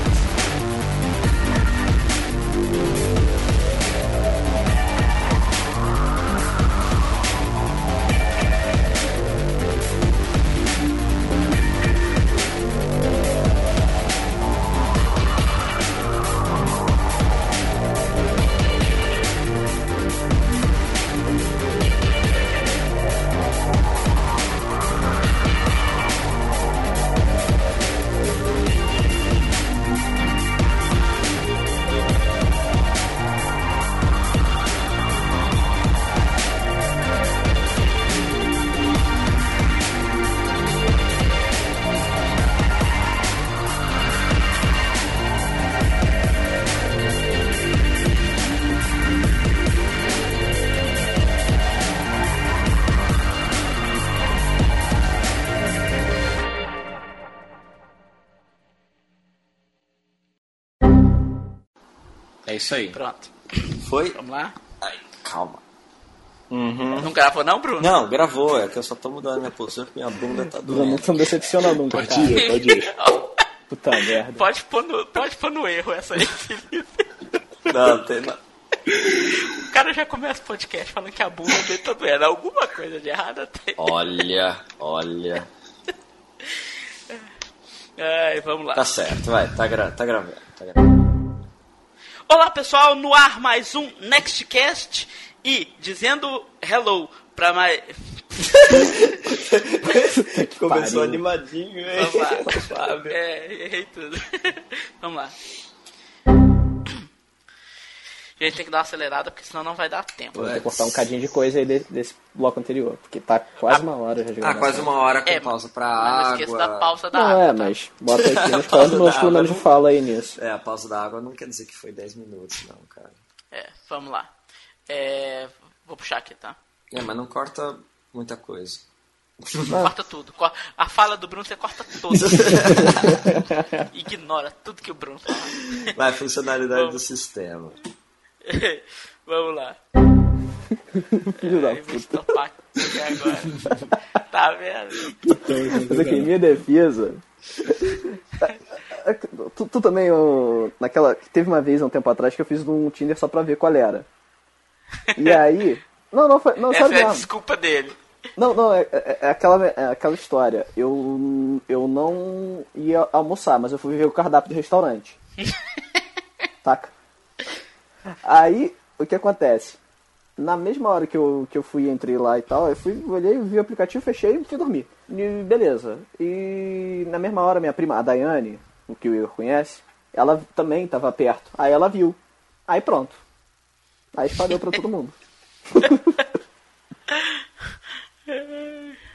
Isso aí. Pronto. Foi? Vamos lá? Ai, calma. Uhum. Não gravou não, Bruno? Não, gravou. É que eu só tô mudando minha postura porque minha bunda tá doendo. Você não decepciona nunca, Pode ir, pode ir. Puta merda. Pode pôr no, pode pôr no erro essa aí, Felipe. Não, tem não. O cara já começa o podcast falando que a bunda dele tá doendo. Alguma coisa de errado tem. Olha, olha. Ai, vamos lá. Tá certo, vai. Tá, gra tá gravando. Tá gravando. Olá pessoal, no ar mais um Nextcast e dizendo hello pra mais. Começou animadinho, hein? Vamos lá. é, errei tudo. Vamos lá. A gente tem que dar uma acelerada, porque senão não vai dar tempo. Vou cortar um cadinho de coisa aí desse, desse bloco anterior, porque tá quase uma hora já jogando. Ah, quase uma hora com é, pausa pra água. Não esqueça da pausa da não, água. É, tá? mas bota aqui nos planos, pelo de fala aí nisso. É, a pausa da água não quer dizer que foi 10 minutos, não, cara. É, vamos lá. É, vou puxar aqui, tá? É, mas não corta muita coisa. Corta tudo. A fala do Bruno você corta tudo. Ignora tudo que o Bruno fala. Vai, funcionalidade Vamos. do sistema. Vamos lá. Filho da puta. agora. Tá vendo? Mas aqui, em minha defesa. Tu, tu também, eu, naquela. Teve uma vez, um tempo atrás, que eu fiz um Tinder só pra ver qual era. E aí. Não, não foi. Não, Essa sabe é a desculpa dele. Não, não, é, é, é, aquela, é aquela história. Eu, eu não ia almoçar, mas eu fui ver o cardápio do restaurante. Saca? Aí, o que acontece? Na mesma hora que eu, que eu fui, entrei lá e tal, eu fui, olhei, vi o aplicativo, fechei e fui dormir. E beleza. E na mesma hora, minha prima, a Daiane, o que o Igor conhece, ela também estava perto. Aí ela viu. Aí pronto. Aí espalhou pra todo mundo.